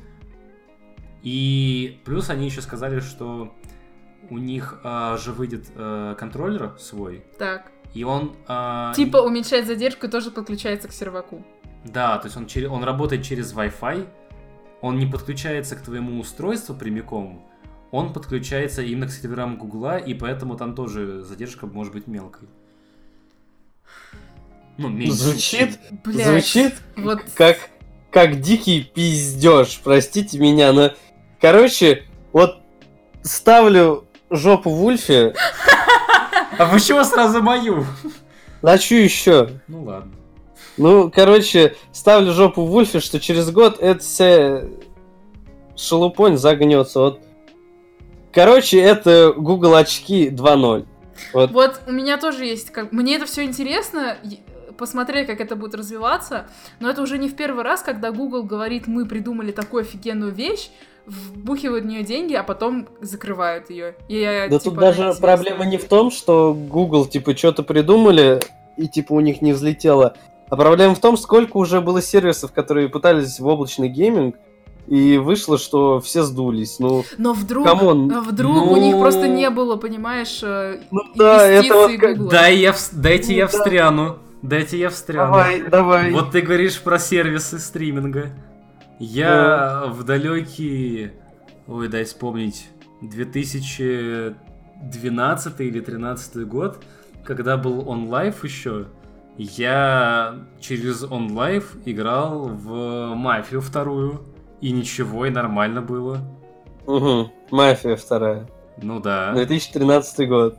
И плюс они еще сказали, что у них а, же выйдет а, контроллер свой, Так. и он... а, Типа уменьшает задержку и тоже подключается к серваку. Да, то есть он, чере- он работает через Wi-Fi, он не подключается к твоему устройству прямиком, он подключается именно к серверам Гугла, и поэтому там тоже задержка может быть мелкой. Ну, меньше. Звучит, Блядь. звучит Вот как, как дикий пиздеж, простите меня, но... Короче, вот ставлю жопу в Ульфе, А почему сразу мою? на чё еще? Ну ладно. Ну, короче, ставлю жопу в Ульфе, что через год эта вся шелупонь загнется. Вот. Короче, это Google очки 2.0. Вот. Вот у меня тоже есть, как мне это все интересно, посмотреть, как это будет развиваться, но это уже не в первый раз, когда Google говорит, мы придумали такую офигенную вещь, вбухивают в нее деньги, а потом закрывают ее. И, я, Да типа, тут даже проблема не в том, что Google, типа, что-то придумали, и, типа, у них не взлетело. А проблема в том, сколько уже было сервисов, которые пытались в облачный гейминг, и вышло, что все сдулись. Ну, Но вдруг, come on. вдруг Ну- у них просто не было, понимаешь, э, Ну да, это вот Гугла. Дай я, дайте я Ну да. Дайте я встряну. Давай, давай. Вот ты говоришь про сервисы стриминга. Я в далекий, ой, дай вспомнить, 2012 или 2013 год, когда был OnLive еще, я через OnLive играл в Мафию вторую, и ничего, и нормально было. Угу. Мафия вторая. Ну да, 2013 год.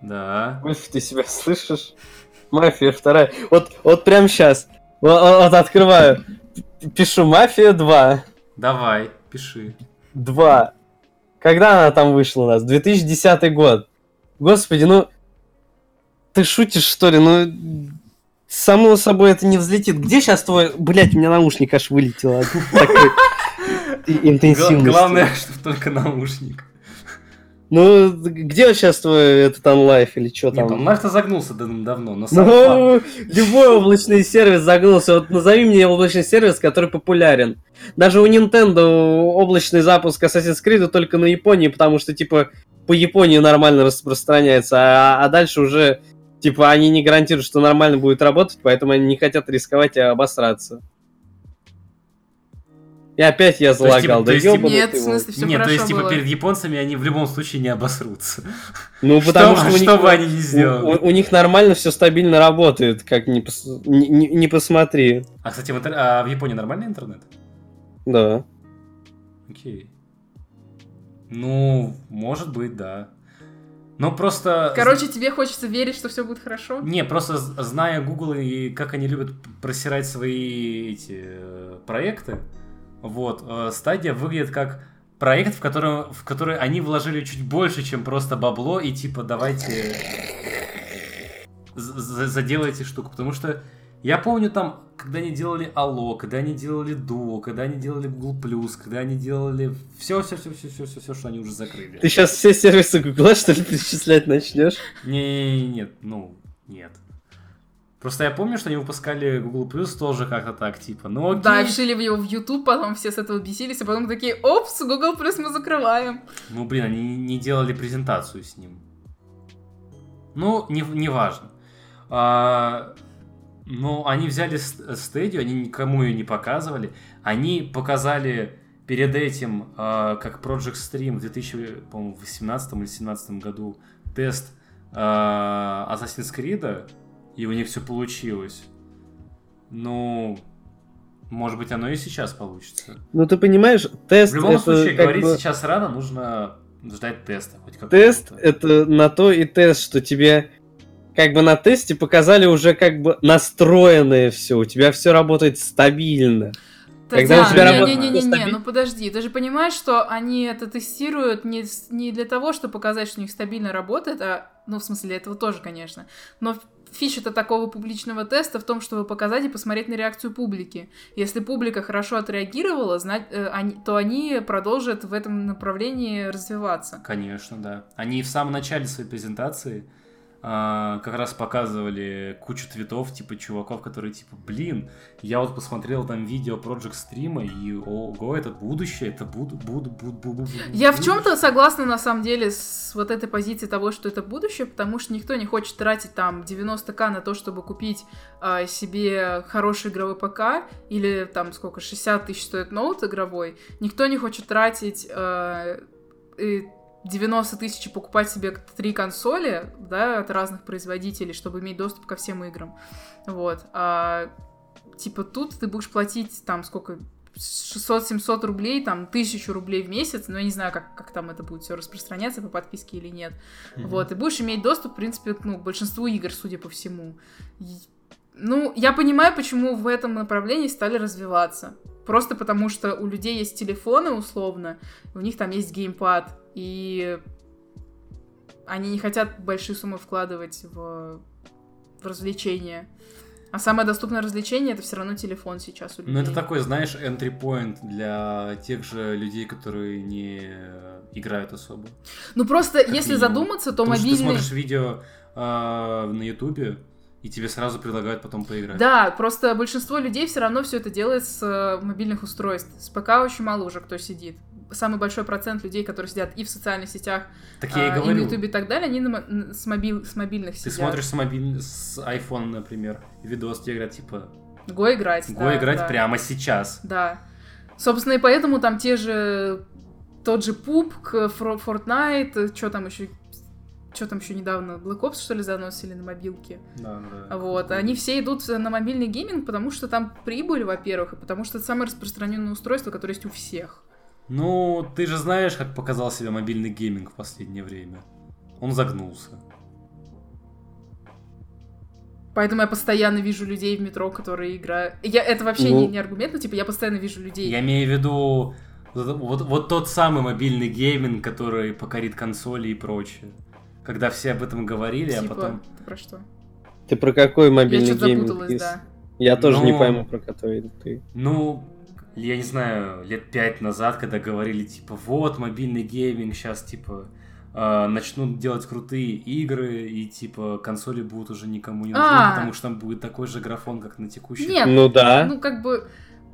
да. Ульф, ты себя [LAUGHS] слышишь? Мафия вторая. Вот, вот прям сейчас. Вот, вот открываю. Пишу Мафия 2. Давай, пиши. 2. Когда она там вышла у нас? 2010 год. Господи, ну... Ты шутишь, что ли? Ну... Само собой это не взлетит. Где сейчас твой... Блять, у меня наушник аж вылетел. такой [LAUGHS] интенсивности. Главное, чтобы только наушник. Ну, где сейчас твой этот онлайф или что Нет, там? онлайн-то загнулся дав- давно, но сам факт. Ну, любой облачный сервис загнулся. Вот назови мне облачный сервис, который популярен. Даже у Nintendo облачный запуск Assassin's Creed только на Японии, потому что, типа, по Японии нормально распространяется, а, а дальше уже, типа, они не гарантируют, что нормально будет работать, поэтому они не хотят рисковать и обосраться. И опять я типа, залагал, то да есть, типа, ёбаный Нет, в смысле, все Нет, то есть, типа, было. перед японцами они в любом случае не обосрутся. Ну, потому Что- что, у них- что бы они ни сделали. У, у них нормально все стабильно работает, как не посмотри. А, кстати, в, а в Японии нормальный интернет? Да. Окей. Ну, может быть, да. Но просто... Короче, тебе хочется верить, что все будет хорошо? Не, просто зная Google и как они любят просирать свои эти э, проекты, вот, э, стадия выглядит как проект, в, котором, в который они вложили чуть больше, чем просто бабло, и типа давайте заделайте штуку. Потому что я помню там, когда они делали Алло, когда они делали Дуо, когда они делали Google когда они делали все, все, все, все, все, все, все, что они уже закрыли. Ты сейчас все сервисы Гугла, что ли, перечислять начнешь? Не, нет, ну, нет. Просто я помню, что они выпускали Google Plus тоже как-то так, типа, ну окей. Да, вшили его в YouTube, потом все с этого бесились, а потом такие, опс, Google Plus мы закрываем. Ну, блин, они не делали презентацию с ним. Ну, не, не важно. А, ну, они взяли стадию, они никому ее не показывали. Они показали перед этим, а, как Project Stream в 2018 или 2017 году тест а, Assassin's Creed, и у них все получилось. Ну, может быть, оно и сейчас получится. Ну, ты понимаешь, тест В любом это случае, говорить бы- сейчас рано, нужно ждать теста. Хоть Тест это на то и тест, что тебе как бы на тесте показали уже как бы настроенное все, у тебя все работает стабильно. Когда у тебя не, работает не, не, не, не, стабиль- ну подожди, ты же понимаешь, что они это тестируют не, не для того, чтобы показать, что у них стабильно работает, а, ну, в смысле, для этого тоже, конечно, но фича-то такого публичного теста в том, чтобы показать и посмотреть на реакцию публики. Если публика хорошо отреагировала, э, то они продолжат в этом направлении развиваться. Конечно, да. Они в самом начале своей презентации как раз показывали кучу твитов, типа, чуваков, которые, типа, блин, я вот посмотрел там видео Project стрима, и ого, это будущее, это буду, буду, буду, буду, буду. Я в чем-то согласна, на самом деле, с вот этой позицией того, что это будущее, потому что никто не хочет тратить там 90к на то, чтобы купить а, себе хороший игровой ПК, или там сколько, 60 тысяч стоит ноут игровой. Никто не хочет тратить а, и 90 тысяч и покупать себе три консоли, да, от разных производителей, чтобы иметь доступ ко всем играм. Вот. А, типа тут ты будешь платить там сколько 600-700 рублей, там, 1000 рублей в месяц, но я не знаю, как, как там это будет все распространяться по подписке или нет. Мгм. Вот, и будешь иметь доступ, в принципе, к, ну, к большинству игр, судя по всему. И- Ну, я понимаю, почему в этом направлении стали развиваться. Просто потому, что у людей есть телефоны, условно, у них там есть геймпад, и они не хотят большие суммы вкладывать в, в развлечения. А самое доступное развлечение это все равно телефон сейчас у людей. Ну, это такой, знаешь, entry point для тех же людей, которые не играют особо. Ну просто, Как если минимум. задуматься, то Потому что ты мобильный... смотришь видео а, на Ютубе, и тебе сразу предлагают потом поиграть. Да, просто большинство людей все равно все это делает с э, мобильных устройств. С ПК очень мало уже кто сидит. Самый большой процент людей, которые сидят и в социальных сетях, Так я и а, и на говорю. Ютубе и так далее, они на с, мобил- с мобильных Ты сидят. смотришь с, мобиль... с iPhone, например, видос, тебе говорят, типа, Go играть. go да, играть да. прямо сейчас. Да. Собственно, и поэтому там те же... Тот же PUBG, Fortnite, что там еще... Что там еще недавно? Black Ops, что ли, заносили на мобилке? Да, да. Вот, они все идут на мобильный гейминг, потому что там прибыль, во-первых, и потому что это самое распространенное устройство, которое есть у всех. Ну, ты же знаешь, как показал себя мобильный гейминг в последнее время. Он загнулся. Поэтому я постоянно вижу людей в метро, которые играют. Я, это вообще Ну. не, не аргумент, но типа я постоянно вижу людей. Я имею в виду вот, вот- вот тот самый мобильный гейминг, который покорит консоли и прочее. Когда все об этом говорили, типа, а потом... ты про что? Ты про какой Я мобильный что-то гейминг? запуталась, Кис? да. Я тоже не Ну. пойму, про который ты. Ну, я не знаю, лет пять назад, когда говорили, типа, вот, мобильный гейминг сейчас, типа, э, начнут делать крутые игры, и типа консоли будут уже никому не нужны, А. потому что там будет такой же графон, как на текущих, Нет, Ну да. ну как бы...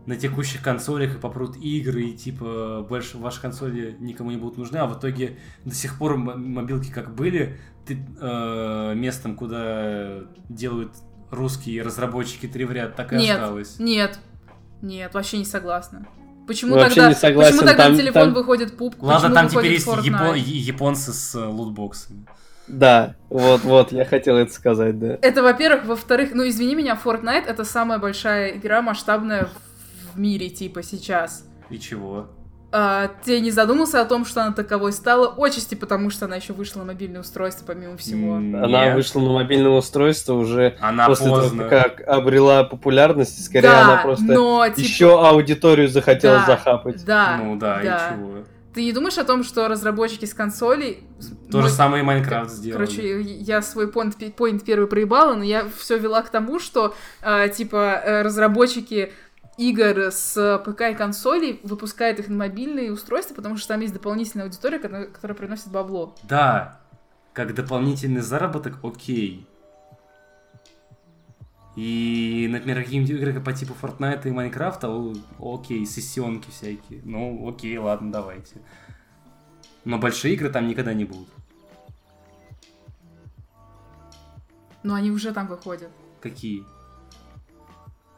на текущих консолях, и попрут игры, и типа больше ваши консоли никому не будут нужны, а в итоге до сих пор мобилки как были, ты, э, местом, куда делают русские разработчики три в ряд, так и Нет, осталось. нет, нет, вообще не согласна. Почему Вообще тогда, не согласен, почему тогда там- на телефон там- выходит пуп? Ладно, там теперь есть Fortnite? японцы с э, лутбоксами. Да, вот, вот, я хотел это сказать, да. Это, во-первых. Во-вторых, ну извини меня, Fortnite это самая большая игра масштабная в- мире, типа, сейчас. И чего? А, ты не задумался о том, что она таковой стала? Отчасти потому, что она еще вышла на мобильное устройство, помимо всего. М, Она нет. вышла на мобильное устройство уже Она после поздно. того, как обрела популярность, скорее да, она просто но, типа, еще аудиторию захотела да, захапать. Да, Ну да, да. и чего? Ты не думаешь о том, что разработчики с консолей... То же мой- самое и Майнкрафт сделали. Короче, я свой поинт, поинт первый проебала, но я все вела к тому, что, э, типа, э, разработчики игр с ПК и консолей выпускают их на мобильные устройства, потому что там есть дополнительная аудитория, которая, которая приносит бабло. Да, как дополнительный заработок, окей. И, например, какие-нибудь игры по типу Fortnite и Майнкрафта, окей, сессионки всякие. Ну, окей, ладно, давайте. Но большие игры там никогда не будут. Но они уже там выходят. Какие?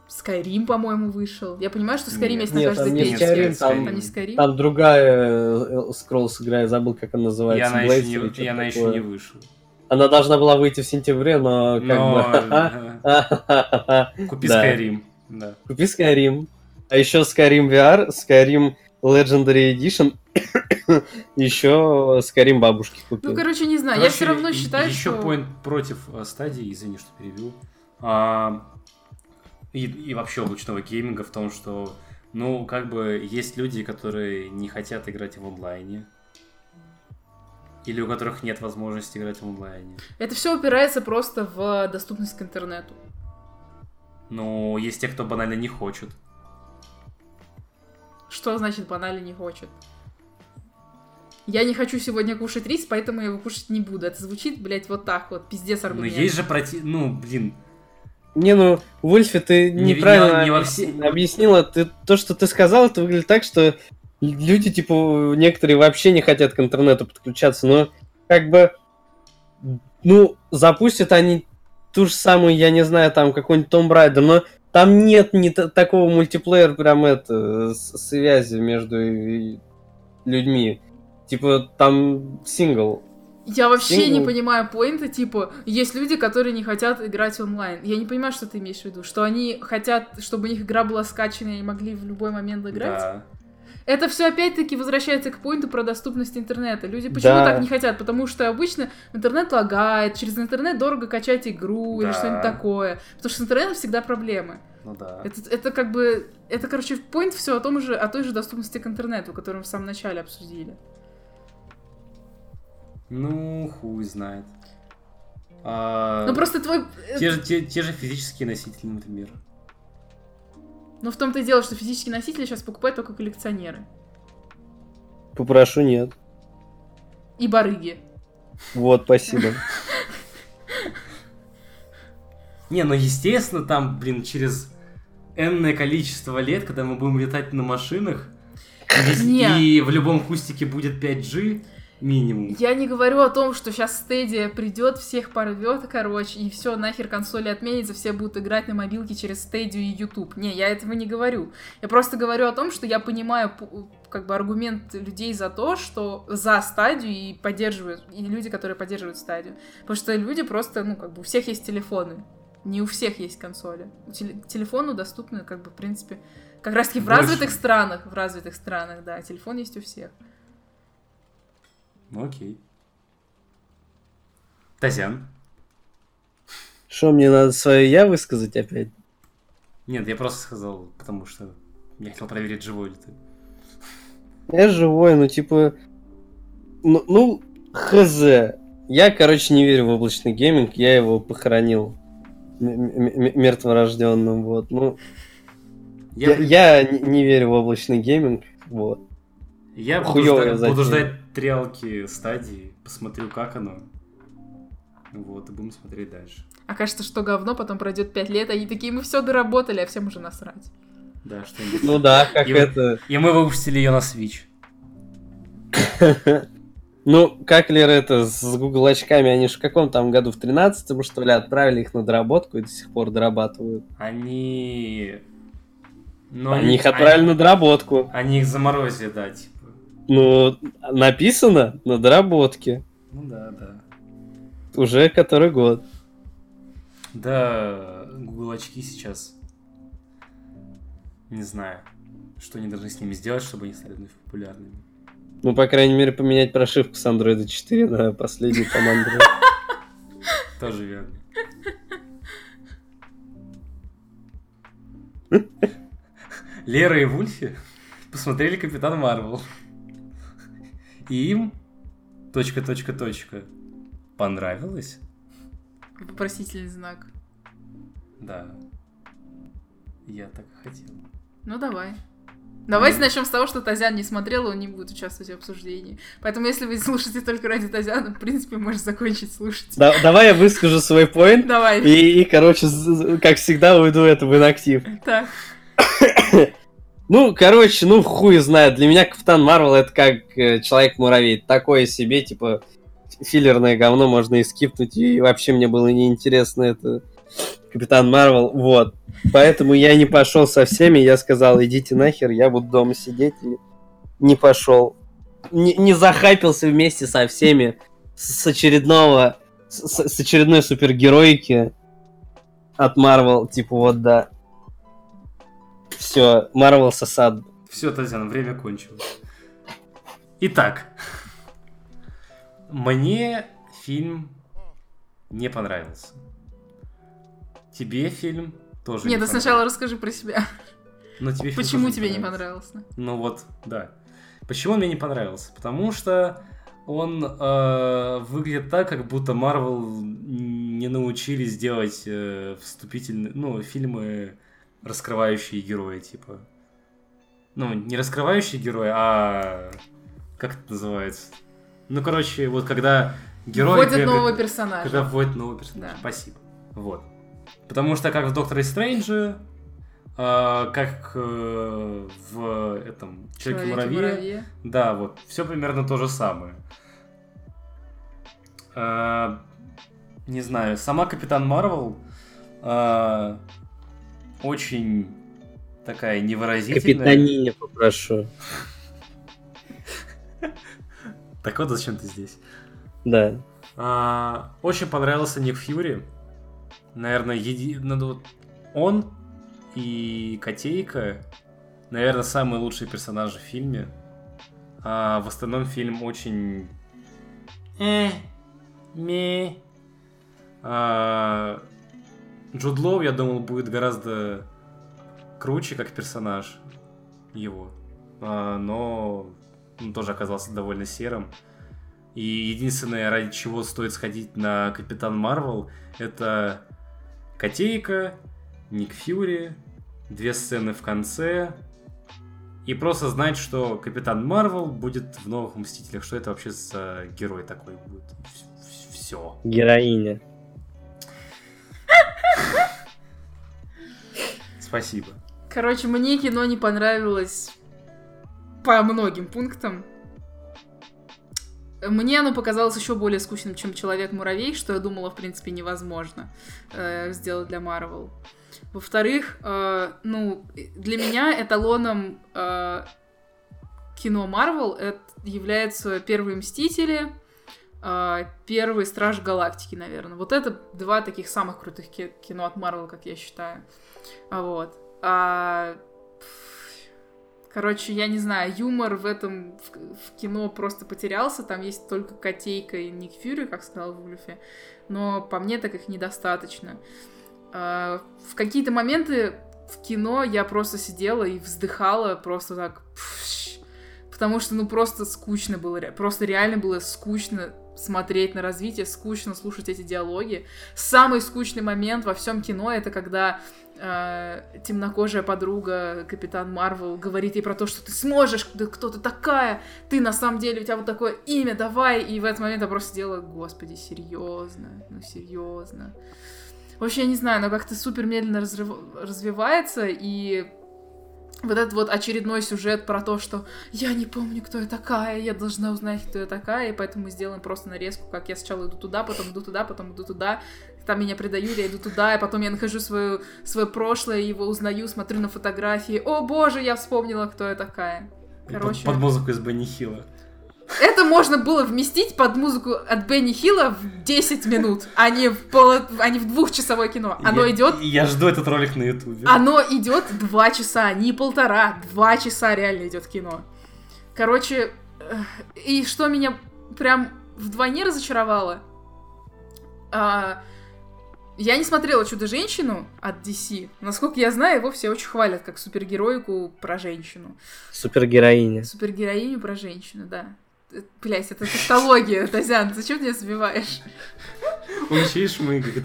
Skyrim, по-моему, вышел. Я понимаю, что Skyrim Нет. есть на Нет, каждой там не песне. Skyrim, там- Там не Skyrim? Там другая э, Скроллс игра, я забыл, как она И называется. она, Blades еще не, и она еще не вышла. Она должна была выйти в сентябре, но как Но бы... э, [LAUGHS] купи. Skyrim. Да. Купи Skyrim. А еще Skyrim VR, Skyrim Legendary Edition, [COUGHS] еще Skyrim бабушки Ну, купил. короче, не знаю. я Короче, все равно считаю, еще что... поинт против э, стадии, извини, что перебил. А, и, и вообще облачного гейминга в том, что, ну, как бы есть люди, которые не хотят играть в онлайне. Или у которых нет возможности играть в онлайне. Это все упирается просто в доступность к интернету. Но есть те, кто банально не хочет. Что значит банально не хочет? Я не хочу сегодня кушать рис, поэтому я его кушать не буду. Это звучит, блядь, вот так вот. Пиздец Но аргумент. есть же проти... Ну, блин. Не, ну, Вульфи, ты Не- неправильно не- не объяс- объяснила. Ты, то, что ты сказал, это выглядит так, что люди, типа, некоторые вообще не хотят к интернету подключаться, но как бы, ну, запустят они ту же самую, я не знаю, там, какой-нибудь Tomb Raider, но там нет ни та- такого мультиплеера, прям это, связи между людьми. Типа, там сингл. Я вообще не Сингл. понимаю поинта, типа, есть люди, которые не хотят играть онлайн. Я не понимаю, что ты имеешь в виду. Что они хотят, чтобы у них игра была скачана и могли в любой момент играть? Да. Это все опять-таки возвращается к поинту про доступность интернета. Люди почему Да. так не хотят? Потому что обычно интернет лагает, через интернет дорого качать игру или Да. что-нибудь такое. Потому что с интернетом всегда проблемы. Ну да. Это, это как бы... Это, короче, поинт все о том же, о той же доступности к интернету, которую мы в самом начале обсудили. Ну, хуй знает. А, Ну просто твой... э, те, же, те, те же физические носители, например. Ну в том-то и дело, что физические носители сейчас покупают только коллекционеры. Попрошу, нет. И барыги. Вот, спасибо. [LAUGHS] Не, ну естественно, там, блин, через энное количество лет, когда мы будем летать на машинах, и в любом кустике будет 5G минимум. Я не говорю о том, что сейчас стедия придет, всех порвет, короче, и все, нахер консоли отменится, все будут играть на мобилке через стедию и YouTube. Не, я этого не говорю. Я просто говорю о том, что я понимаю как бы аргумент людей за то, что за стадию и поддерживают, и люди, которые поддерживают стадию. Потому что люди просто, ну, как бы у всех есть телефоны. Не у всех есть консоли. Теле- телефону доступны, как бы, в принципе, как раз таки в Больше. развитых странах, в развитых странах, да, телефон есть у всех. Ну окей. Тазян. Что, мне надо свое я высказать опять? Нет, я просто сказал, потому что я хотел проверить, живой ли ты. Я живой, ну типа... Ну, ну, хз. Я, короче, не верю в облачный гейминг, я его похоронил мертворожденным, вот. Ну, Я, я, я не, не верю в облачный гейминг, вот. Я буду, Хуёвая ждать, буду ждать трялки стадии, посмотрю, как оно. Вот, и будем смотреть дальше. Окажется, что говно, потом пройдет 5 лет, они такие, мы все доработали, а всем уже насрать. Да, что-нибудь. [LAUGHS] Ну да, как И- это... И мы выпустили ее на Switch. [LAUGHS] Ну, как Лера это с Google очками, они же в каком там году, в 13-м, что ли, отправили их на доработку и до сих пор дорабатывают. Они... Ну, они их отправили на доработку. Они их заморозили, да, типа. Ну, написано на доработке. Ну да, да. Уже который год. Да, Google очки сейчас. Не знаю, что они должны с ними сделать, чтобы они стали вновь популярными. Ну, по крайней мере, поменять прошивку с Android 4 на там Android. [LAUGHS] Тоже верно. [LAUGHS] Лера и Вульфи посмотрели Капитан Марвел. И им точка, точка, точка. Понравилось? Вопросительный знак. Да. Я так и хотел. Ну, давай. Давайте начнем с того, что Тазян не смотрел, он не будет участвовать в обсуждении. Поэтому, если вы слушаете только ради Тазяна, в принципе, можешь закончить слушать. Да- давай я выскажу свой поинт. Давай. И, и, короче, как всегда, уйду это в инактив. Так. Ну, короче, ну, хуй знает. Для меня Капитан Марвел это как э, Человек-муравей. Такое себе, типа, филлерное говно можно и скипнуть. И вообще мне было неинтересно это Капитан Марвел. Вот. Поэтому я не пошел со всеми. Я сказал, идите нахер, я буду дома сидеть. И не пошел. Не, не захайпился вместе со всеми с очередного с, с очередной супергероики от Марвел. Типа, вот да. Все, Марвел сосад. Все, Татьяна, время кончилось. Итак, мне фильм не понравился. Тебе фильм тоже Нет, не ты сначала расскажи про себя. Но тебе Почему тебе не понравился? Ну вот, да. Почему он мне не понравился? Потому что он э, выглядит так, как будто Марвел не научились делать э, вступительные, ну, фильмы, раскрывающие героя, типа. Ну, не раскрывающие героя, а... Как это называется? Ну, короче, вот когда герой... Вводят бегает- нового персонажа. Когда вводят нового персонажа. Да. Спасибо. Вот. Потому что как в Докторе Стрэнджи, э, как э, в этом Человеке-муравье, да, вот, все примерно то же самое. Э, не знаю, сама Капитан Марвел э, очень такая невыразительная. Капитанине попрошу. Так вот, зачем ты здесь? Да. А, очень понравился Ник Фьюри. Наверное, еди... ну, вот он и Котейка, наверное, самые лучшие персонажи в фильме. А в остальном фильм очень... Э, ме. А, Джуд Лоу, я думал, будет гораздо круче как персонаж его. А, но он тоже оказался довольно серым. И единственное, ради чего стоит сходить на Капитан Марвел, это Котейка, Ник Фьюри, две сцены в конце, и просто знать, что Капитан Марвел будет в новых Мстителях, что это вообще за герой такой будет. Все. Героиня. Спасибо. Короче, мне кино не понравилось по многим пунктам. Мне оно показалось еще более скучным, чем Человек-муравей, что я думала, в принципе, невозможно э, сделать для Марвел. Во-вторых, э, ну, для меня эталоном э, кино Марвел являются первые Мстители, э, первый Страж Галактики, наверное. Вот это два таких самых крутых ки- кино от Марвел, как я считаю. Вот. А, Короче, я не знаю, юмор в этом в, в кино просто потерялся. Там есть только Котейка и Ник Фьюри, как сказал Вульфи. Но по мне так их недостаточно. А, в какие-то моменты в кино я просто сидела и вздыхала просто так. Потому что, ну, просто скучно было. Просто реально было скучно смотреть на развитие, скучно слушать эти диалоги. Самый скучный момент во всем кино это когда э, темнокожая подруга Капитан Марвел говорит ей про то, что ты сможешь, да кто ты такая, ты на самом деле, у тебя вот такое имя, давай. И в этот момент я просто делаю, господи, серьезно, ну серьезно. Вообще, я не знаю, но как-то супер медленно разрыв- развивается, и вот этот вот очередной сюжет про то, что я не помню, кто я такая, я должна узнать, кто я такая, и поэтому мы сделаем просто нарезку, как я сначала иду туда, потом иду туда, потом иду туда, там меня предают, я иду туда, и потом я нахожу свое, свое прошлое, его узнаю, смотрю на фотографии, о боже, я вспомнила, кто я такая. Короче, Под, под музыку из Бенни Хилла. Это можно было вместить под музыку от Бенни Хилла в 10 минут, а не в, поло... а не в двухчасовое кино. Оно Я- идет Я жду этот ролик на ютубе. оно идет два часа, не полтора, два часа реально идет кино. Короче, э, и что меня прям вдвойне разочаровало, а, я не смотрела «Чудо-женщину» от DC. Насколько я знаю, его все очень хвалят, как супергероику про женщину. Супергероиня. Супергероиню про женщину, да. Блять, это тавтология, Тазян, зачем меня сбиваешь? Он еще и шмыгает.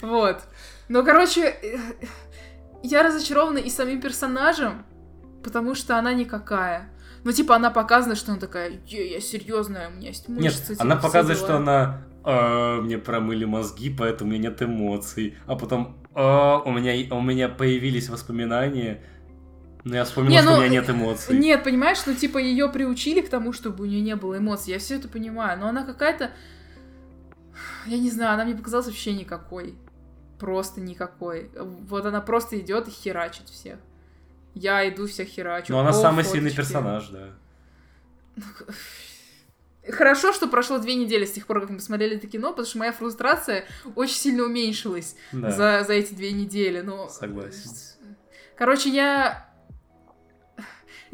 Вот. Ну, короче, я разочарована и самим персонажем, потому что она никакая. Ну, типа, она показана, что она такая, «Е, я серьезная, у меня есть Нет, мышцы. типа, она показывает, дела». что она «А, мне промыли мозги, поэтому у меня нет эмоций. А потом «А, у меня у меня появились воспоминания, но я вспомнил, Не, что ну, у меня нет эмоций. Нет, понимаешь, ну, типа, ее приучили к тому, чтобы у нее не было эмоций. Я все это понимаю, но она какая-то... Я не знаю, она мне показалась вообще никакой. Просто никакой. Вот она просто идет и херачит всех. Я иду всех херачу. Но она О, самый сильный фоточки. персонаж, да. Хорошо, что прошло две недели с тех пор, как мы посмотрели это кино, потому что моя фрустрация очень сильно уменьшилась Да, за, за эти две недели. Но... согласен. Короче, я...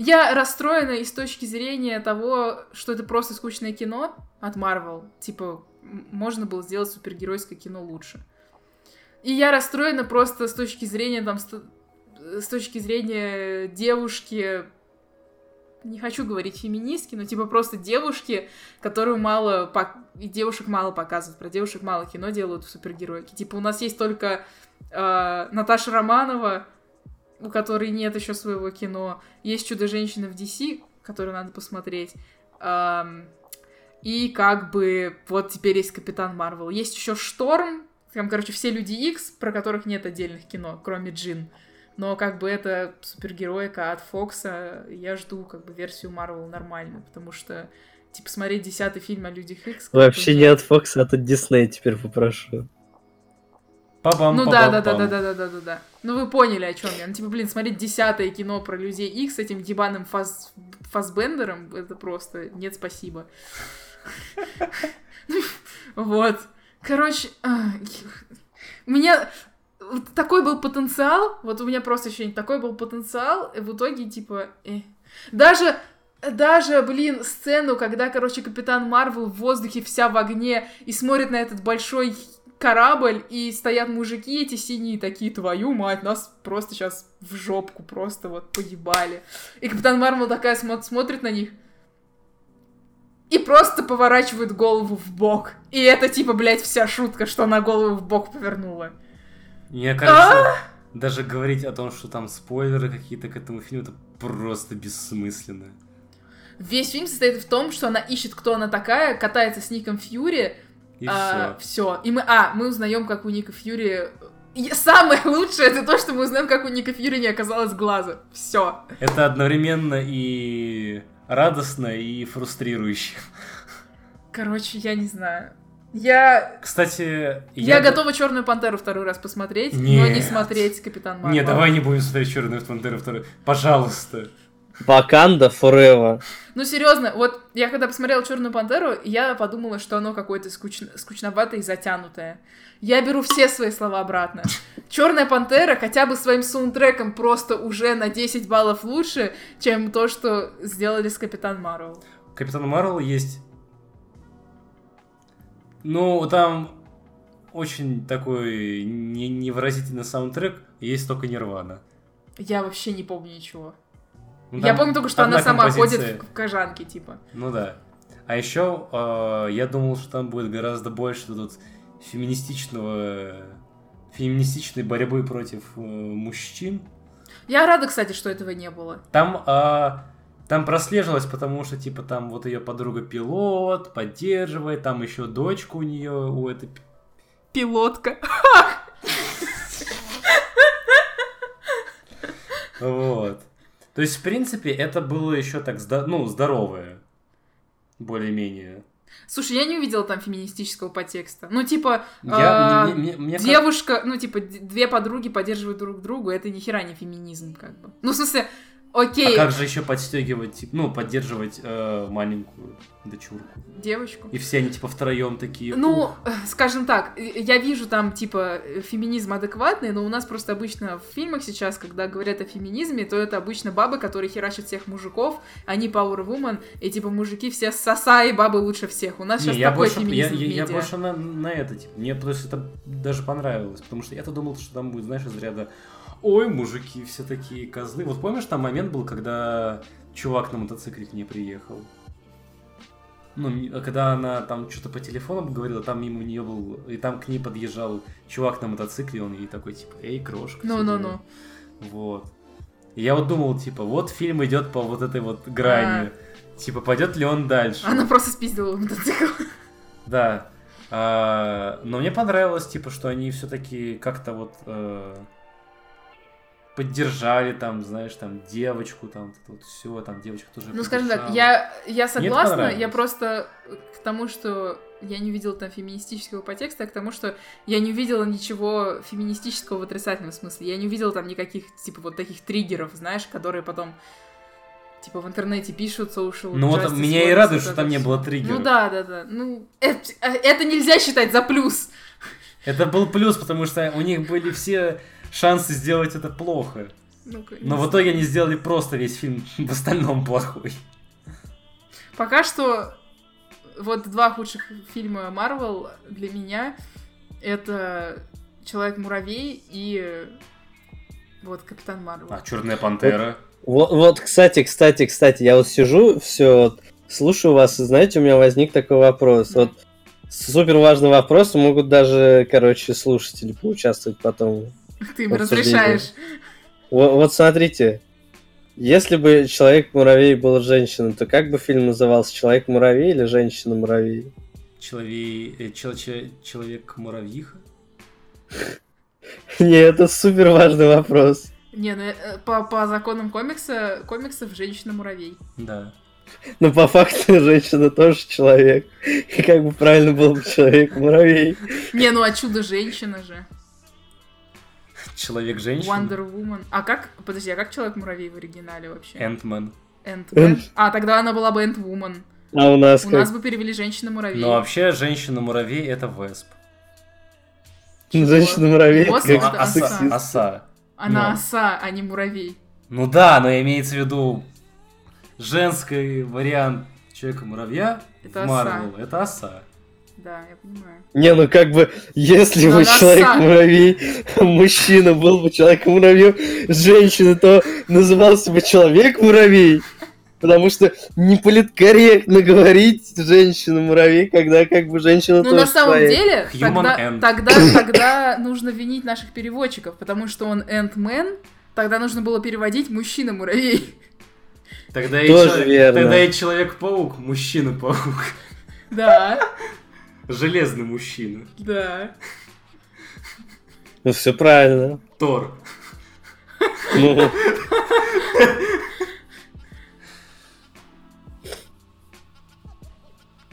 Я расстроена и с точки зрения того, что это просто скучное кино от Marvel. Типа, можно было сделать супергеройское кино лучше. И я расстроена просто с точки зрения, там, с, точки зрения девушки, не хочу говорить феминистки, но типа просто девушки, которую мало, и девушек мало показывают, про девушек мало кино делают в супергеройке. Типа у нас есть только э, Наташа Романова, у которой нет еще своего кино. Есть Чудо-женщина в DC, которую надо посмотреть. И как бы вот теперь есть Капитан Марвел. Есть еще Шторм, там, короче, все Люди Икс, про которых нет отдельных кино, кроме Джин. Но как бы это супергероика от Фокса, я жду как бы версию Марвел нормальную, потому что типа смотреть десятый фильм о Людях Икс... Вообще не от Фокса, а от Диснея теперь попрошу. Па-бам, Ну да, да, да, да, да, да, да, да, да. Ну вы поняли, о чем я. Ну, типа, блин, смотреть десятое кино про людей Икс с этим ебаным фаз... фазбендером, это просто нет спасибо. Вот. Короче, у меня такой был потенциал, вот у меня просто ощущение, такой был потенциал, и в итоге, типа, э. даже, даже, блин, сцену, когда, короче, Капитан Марвел в воздухе вся в огне и смотрит на этот большой корабль, и стоят мужики эти синие такие, твою мать, нас просто сейчас в жопку просто вот поебали. И Капитан Марвел такая смо- смотрит на них, и просто поворачивает голову в бок. И это типа, блядь, вся шутка, что она голову в бок повернула. Мне кажется, даже говорить о том, что там спойлеры какие-то к этому фильму, это просто бессмысленно. Весь фильм состоит в том, что она ищет, кто она такая, катается с Ником Фьюри. И а, все. все. И мы, а, мы узнаем, как у Ника Фьюри... И самое лучшее это то, что мы узнаем, как у Ника Фьюри не оказалось глаза. Все. Это одновременно и радостно, и фрустрирующе. Короче, я не знаю. Я... Кстати, Я, готова Черную пантеру второй раз посмотреть, но не Нет. смотреть Капитан Марвел. Не, давай не будем смотреть Черную Пантеру второй. Пожалуйста. Ваканда Forever. Ну, серьезно, вот я когда посмотрела Черную пантеру, я подумала, что оно какое-то скучно- скучноватое и затянутое. Я беру все свои слова обратно. Черная пантера хотя бы своим саундтреком просто уже на 10 баллов лучше, чем то, что сделали с Капитан Марвел. Капитан Марвел есть... Ну, там очень такой не- невыразительный саундтрек, есть только Нирвана. Я вообще не помню ничего. Ну, я помню только, что она сама композиция. ходит в, кожанке, типа. Ну да. А еще э, я думал, что там будет гораздо больше тут феминистичного феминистичной борьбы против э, мужчин. Я рада, кстати, что этого не было. Там, а, там прослеживалось, потому что, типа, там вот ее подруга пилот, поддерживает, там еще дочка у нее, у этой... пи- Пилотка. Вот. То есть, в принципе, это было еще так, ну, здоровое. Более-менее. Слушай, я не увидела там феминистического подтекста. Ну, типа, Я, а, мне- мне- мне ка- девушка, ну, типа, две подруги поддерживают друг друга, это ни хера не феминизм, как бы. Ну, в смысле, окей, А как же еще подстегивать, ну, поддерживать э, маленькую дочурку? девочку. И все они, типа, втроем такие. Ну, «Ух». э, скажем так, э, я вижу там, типа, феминизм адекватный, но у нас просто обычно в фильмах сейчас, когда говорят о феминизме, то это обычно бабы, которые херачат всех мужиков, они power woman, и, типа, мужики все соса, и бабы лучше всех. У нас Не, сейчас я такой больше, я, феминизм я- я медиа. больше на, на это, типа, мне просто это даже понравилось, потому что я-то думал, что там будет, знаешь, из ряда Ой, мужики, все такие козлы. Вот помнишь, там момент был, когда чувак на мотоцикле к ней приехал? Ну, м- когда она там что-то по телефону говорила, там мимо нее был, и там к ней подъезжал чувак на мотоцикле, он ей такой, типа, эй, крошка. Ну-ну-ну. дела». Вот. И я вот думал, типа, вот фильм идет по вот этой вот грани. Типа, пойдет ли он дальше? Она просто спиздила мотоцикл. [LAUGHS] Да. А, но мне понравилось, типа, что они все-таки как-то вот э, поддержали там, знаешь, там девочку, там вот все, там девочка тоже. Ну, скажем так, я, я согласна, я просто к тому, что я не увидела там феминистического подтекста, а к тому, что я не увидела ничего феминистического в отрицательном смысле. Я не увидела там никаких, типа, вот таких триггеров, знаешь, которые потом, типа, в интернете пишут, social Ну вот меня и радует, что там не было триггеров. Ну да, да, да. Ну, это, это нельзя считать за плюс. Это был плюс, потому что у них были все шансы сделать это плохо. Ну, Но в итоге они сделали просто весь фильм [LAUGHS] в остальном плохой. Пока что вот два худших фильма Марвел для меня это Человек-муравей и вот Капитан Марвел. А, Черная пантера. Вот, вот, кстати, кстати, кстати, я вот сижу, все, слушаю вас, и знаете, у меня возник такой вопрос. Да. Вот супер важный вопрос, могут даже, короче, слушатели поучаствовать потом. [LAUGHS] Ты им разрешаешь. Вот, вот смотрите, если бы Человек-муравей был женщиной, то как бы фильм назывался? Человек-муравей или Женщина-муравей? Человей... э, чел- че- Человек-муравьиха. [LAUGHS] Не, это супер важный вопрос. Не, ну э, по, по законам комикса, комиксов женщина-муравей. Да. Но по факту [LAUGHS] женщина тоже человек. И как бы правильно был бы Человек-муравей. Не, ну а чудо-женщина же. Человек-женщина. Wonder Woman. А как, подожди, а как Человек-муравей в оригинале вообще? Энтмен. Ant-Man? А, тогда она была бы Ant-Woman. А у нас У как? нас бы перевели женщина-муравей. Но вообще женщина-муравей это Весп. Женщина-муравей. Ну, это а- оса, оса. Она ну. оса, а не муравей. Ну да, но имеется в виду женский вариант Человека-муравья Это в Марвел. Это оса. Да, я понимаю. Не, ну как бы, если Но бы она человек-муравей, мужчина был бы человеком-муравьем, женщина, то назывался бы человек-муравей. Потому что не политкорректно говорить женщина-муравей, когда как бы женщина Ну, тоже на самом человек. деле, Human тогда, тогда, тогда нужно винить наших переводчиков, потому что он Ant-Man, тогда нужно было переводить мужчина-муравей. Тогда и, Тоже человек- верно. тогда и Человек-паук, мужчина-паук. Да, Железный мужчина. да. Ну, все правильно. Тор. Ну,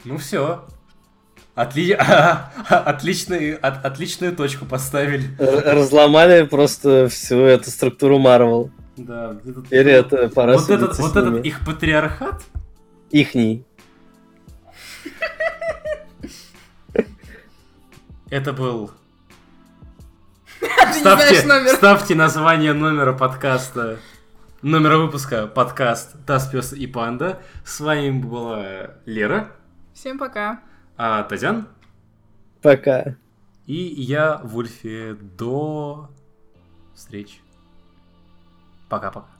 Ну все. Отли... [LAUGHS] Отличный... от- Отличную точку поставили. разломали просто всю эту структуру Марвел. Да. этот- Теперь это пора Вот этот, вот с ними. этот их патриархат, Ихний. Это был... Ставьте, номер. ставьте название номера подкаста, номера выпуска подкаст «Таз, пес и панда». С вами была Лера, Всем пока. а Тазян Пока. и я, Вульфи. До встречи. Пока-пока.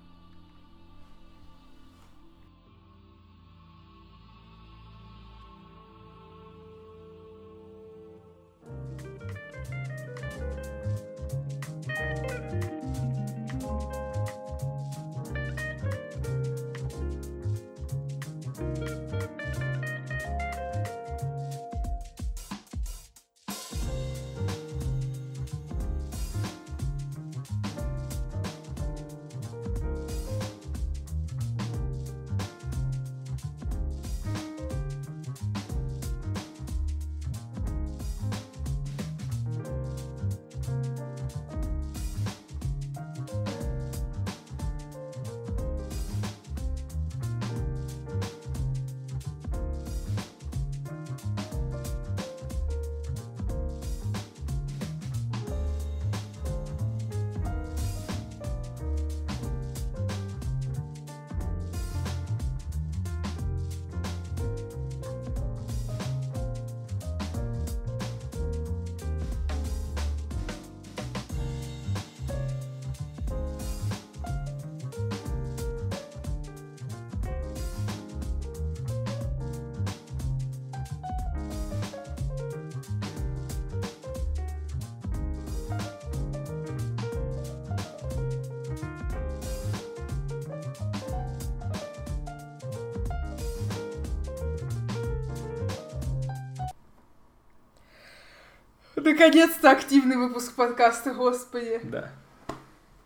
Наконец-то активный выпуск подкаста, господи. Да.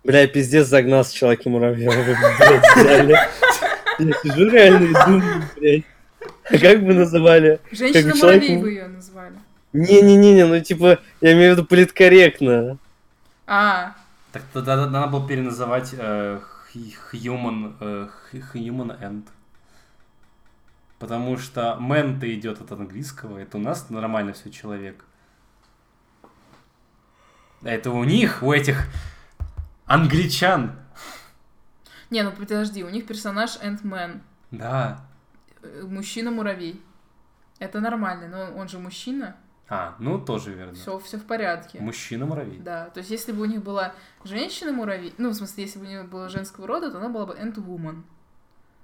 Бля, пиздец загнал с человека муравья. Блядь, реально. Я сижу реально и думаю, блядь. А как бы называли? Женщина-муравей человек- вы ее назвали. Не-не-не, ну типа, я имею в виду политкорректно. А, Так тогда надо было переназывать э, human, э, human end. Потому что man-то идет от английского, это у нас нормально все человек. А это у них, у этих англичан. не, ну подожди, у них персонаж Ant-Man. Да. Э, Мужчина-муравей. Это нормально, но он же мужчина. А, ну тоже верно. Все, все в порядке. Мужчина-муравей. Да, то есть если бы у них была женщина-муравей, ну, в смысле, если бы у них было женского рода, то она была бы Ant-Woman.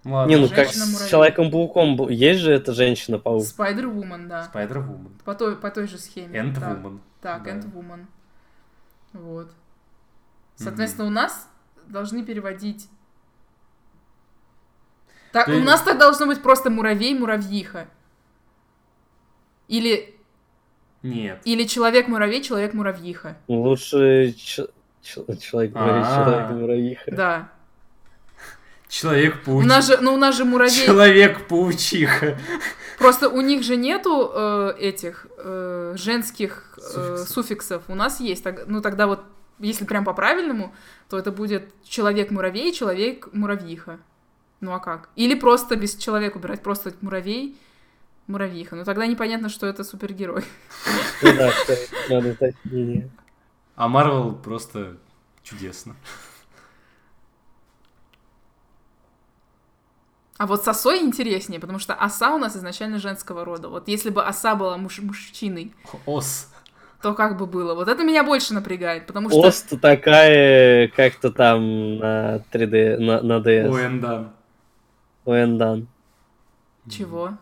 Ладно. Не, ну как с Человеком-пауком был- есть же эта женщина-паук. Spider-Woman, да. Spider-Woman. По той, по той же схеме. Так, Ant-Woman. Так, Да. Ant-Woman. Вот. Соответственно, у нас должны переводить... Так, Ты- у нас так должно быть просто муравей-муравьиха. Или, Нет. или человек-муравей, человек-муравьиха. Лучше ч- ч- человек-муравей, А. человек-муравьиха. Да. У Человек-паучиха. нас же, ну у нас же муравей... Человек-паучиха. Просто у них же нету э, этих э, женских э, Суффиксов. суффиксов. У нас есть. Так- ну тогда вот, если прям по-правильному, то это будет человек-муравей, человек-муравьиха. Ну а как? Или просто без человека убирать, просто муравей, муравьиха. Ну тогда непонятно, что это супергерой. Ну да, надо. А Марвел просто чудесно. А вот с осой интереснее, потому что оса у нас изначально женского рода. Вот если бы оса была муж- мужчиной, Ос. то как бы было? Вот это меня больше напрягает, потому что... Ост такая, как-то там на 3D, на, на DS. Уэндан. Уэндан. Чего?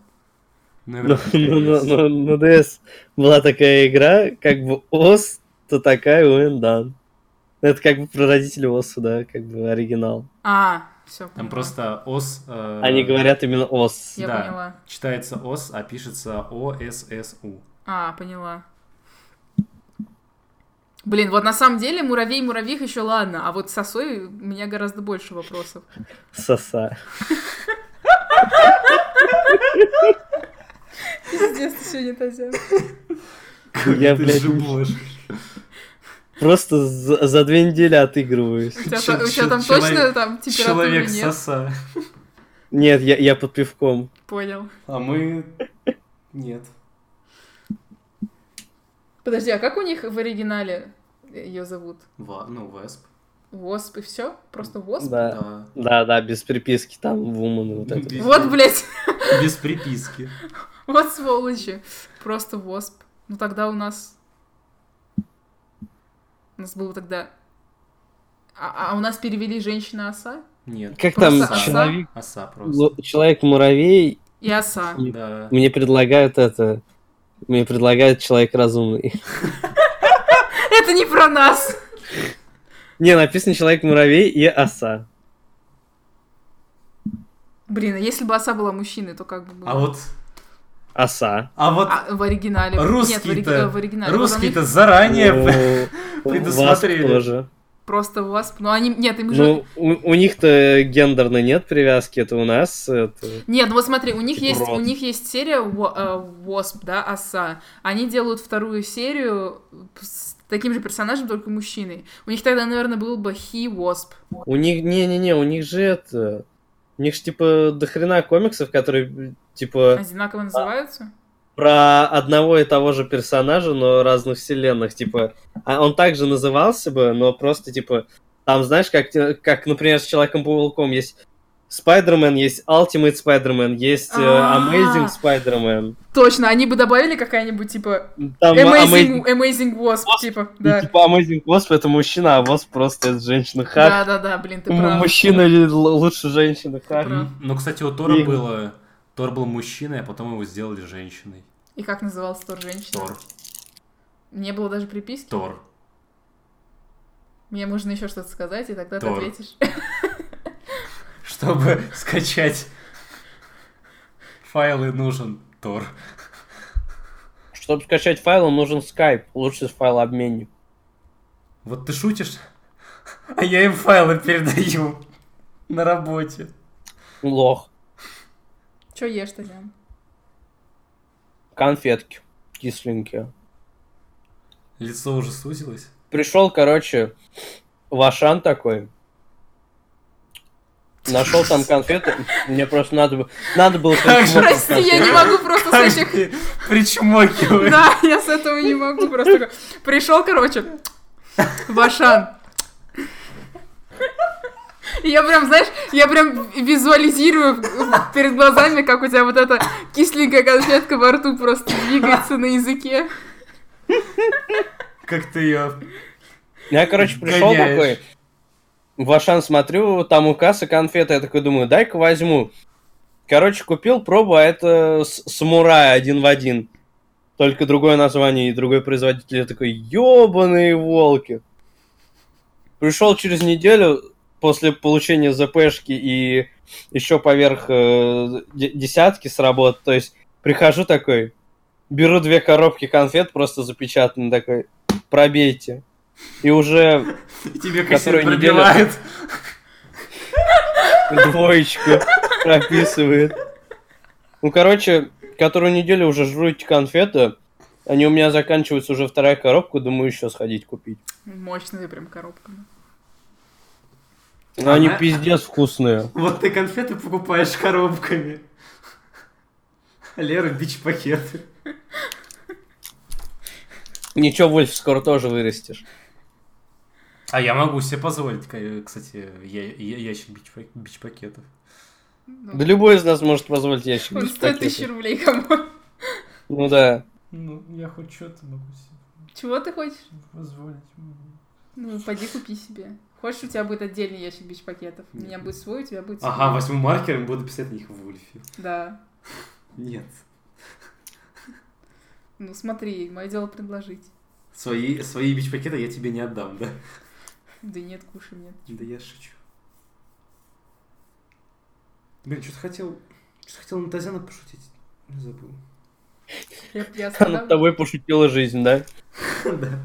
Ну, ну, ну, на DS была такая игра, как бы Ос, то такая Уэндан. Это как бы про родителей Оса, да, как бы оригинал. А, все. Там просто ос... э, Они говорят именно Ос. Я да. поняла. Читается ос, а пишется О-С-С-У. А, поняла. Блин, вот на самом деле муравей муравьих еще ладно, а вот сосой у меня гораздо больше вопросов. Соса. Пиздец, ты сегодня Тазян. Я, Ты блядь, жиблешь. Просто за, за две недели отыгрываюсь. У тебя, у там человек- точно там температура Человек нет? соса. Нет, я, я под пивком. Понял. А мы... Нет. Подожди, а как у них в оригинале ее зовут? Ва- Ну, Весп. Восп и все? Просто Восп? Да. Да. Да, да, без приписки там вумен вот это. Без- Вот, блядь, Без приписки. [LAUGHS] вот сволочи. Просто Восп. Ну тогда у нас... У нас было тогда... А, а у нас перевели женщина-оса? Нет. Как там Просто оса? человек, Оса просто. человек-муравей, И оса. Да. мне предлагают это, мне предлагают человек разумный. [LAUGHS] Это не про нас! Не, написано человек-муравей и оса. Блин, а если бы оса была мужчиной, то как бы было? А вот... Оса. А вот А, в оригинале. Нет, в, ори- русские-то... в оригинале. Вот Русские-то они заранее... [LAUGHS] Предусмотрели. Васп тоже. Просто wasp. Ну, они... Нет, им же... Ну, у, у них-то гендерно нет привязки, это у нас это... Нет, ну вот смотри, у них есть, Рот. у них есть серия э, Wasp, да, оса. Они делают вторую серию с таким же персонажем, только мужчиной. У них тогда, наверное, был бы He Wasp. У них, не-не-не, у них же это... У них же, типа, дохрена комиксов, которые, типа, Одинаково называются? Про одного и того же персонажа, но разных вселенных, типа, а он также назывался бы, но просто, типа, там, знаешь, как, как например, с Человеком-пауком есть Спайдермен, есть Ultimate Spider-Man, есть э. Amazing Spider-Man. Точно, они бы добавили какая-нибудь, типа, Там Amazing, Amazing, Amazing Wasp, типа, и, да. типа Amazing Wasp это мужчина, а Wasp просто это женщина. Хак. Да-да-да, блин, ты прав. Мужчина или лучше женщина. Хак. прав. Ну, кстати, у Тора И- было... Тор был мужчиной, а потом его сделали женщиной. И как назывался Тор женщина? Тор. Не было даже приписки? Тор. Мне можно еще что-то сказать, и тогда Тор. ты ответишь. [LAUGHS] Чтобы скачать файлы, нужен Тор. Чтобы скачать файл, нужен Skype, лучший файлообменник. Вот ты шутишь, а я им файлы передаю на работе. Лох. Чё ешь, Татьяна? Конфетки. Кисленькие. Лицо уже сузилось. Пришел, короче, Вашан такой. Нашел там конфеты. Мне просто надо, бы- надо было... Прости, я не могу просто Как с этих... ты причмокиваешь. Да, я с этого не могу просто. Пришел, короче, Вашан. Я прям, знаешь, я прям визуализирую перед глазами, как у тебя вот эта кисленькая конфетка во рту просто двигается на языке. Как ты ее... Я, короче, пришел Гоняешь. такой. В Ашан смотрю, там у кассы конфеты, я такой думаю, дай-ка возьму. Короче, купил пробу, а это самурай один в один. Только другое название и другой производитель. Я такой, ёбаные волки. Пришел через неделю после получения ЗПшки и еще поверх э, де- десятки с работы. То есть прихожу такой, беру две коробки конфет просто запечатанные, такой, пробейте. И уже [LAUGHS] Тебе неделю- пробивает. двоечку прописывает. Ну, короче, которую неделю уже жру эти конфеты. Они у меня заканчиваются уже вторая коробка, думаю, еще сходить купить. Мощные прям коробками. Но они Ага. пиздец вкусные. Вот ты конфеты покупаешь коробками. А Лера бич-пакеты. Ничего, Вольф, скоро тоже вырастешь. А я могу себе позволить, кстати, я, я- ящик бич- бич-пакетов. Ну, Да любой из нас может позволить ящик Он стоит пакета. рублей, кому? Ну да. Ну, я хоть что-то могу себе Чего ты хочешь? позволить. Ну, пойди купи себе. Хочешь, у тебя будет отдельный ящик бич-пакетов? У меня будет свой, у тебя будет свой. Ага, возьму маркер и буду писать на них в Вульфе. Да. Нет. Ну, смотри, мое дело предложить. Свои, свои бич-пакеты я тебе не отдам, да? Да нет, кушай, нет. Да я шучу. Блин, что-то хотел... Что-то хотел на Тазяна пошутить. Не забыл. Я, я Над тобой пошутила жизнь, да? [LAUGHS] Да.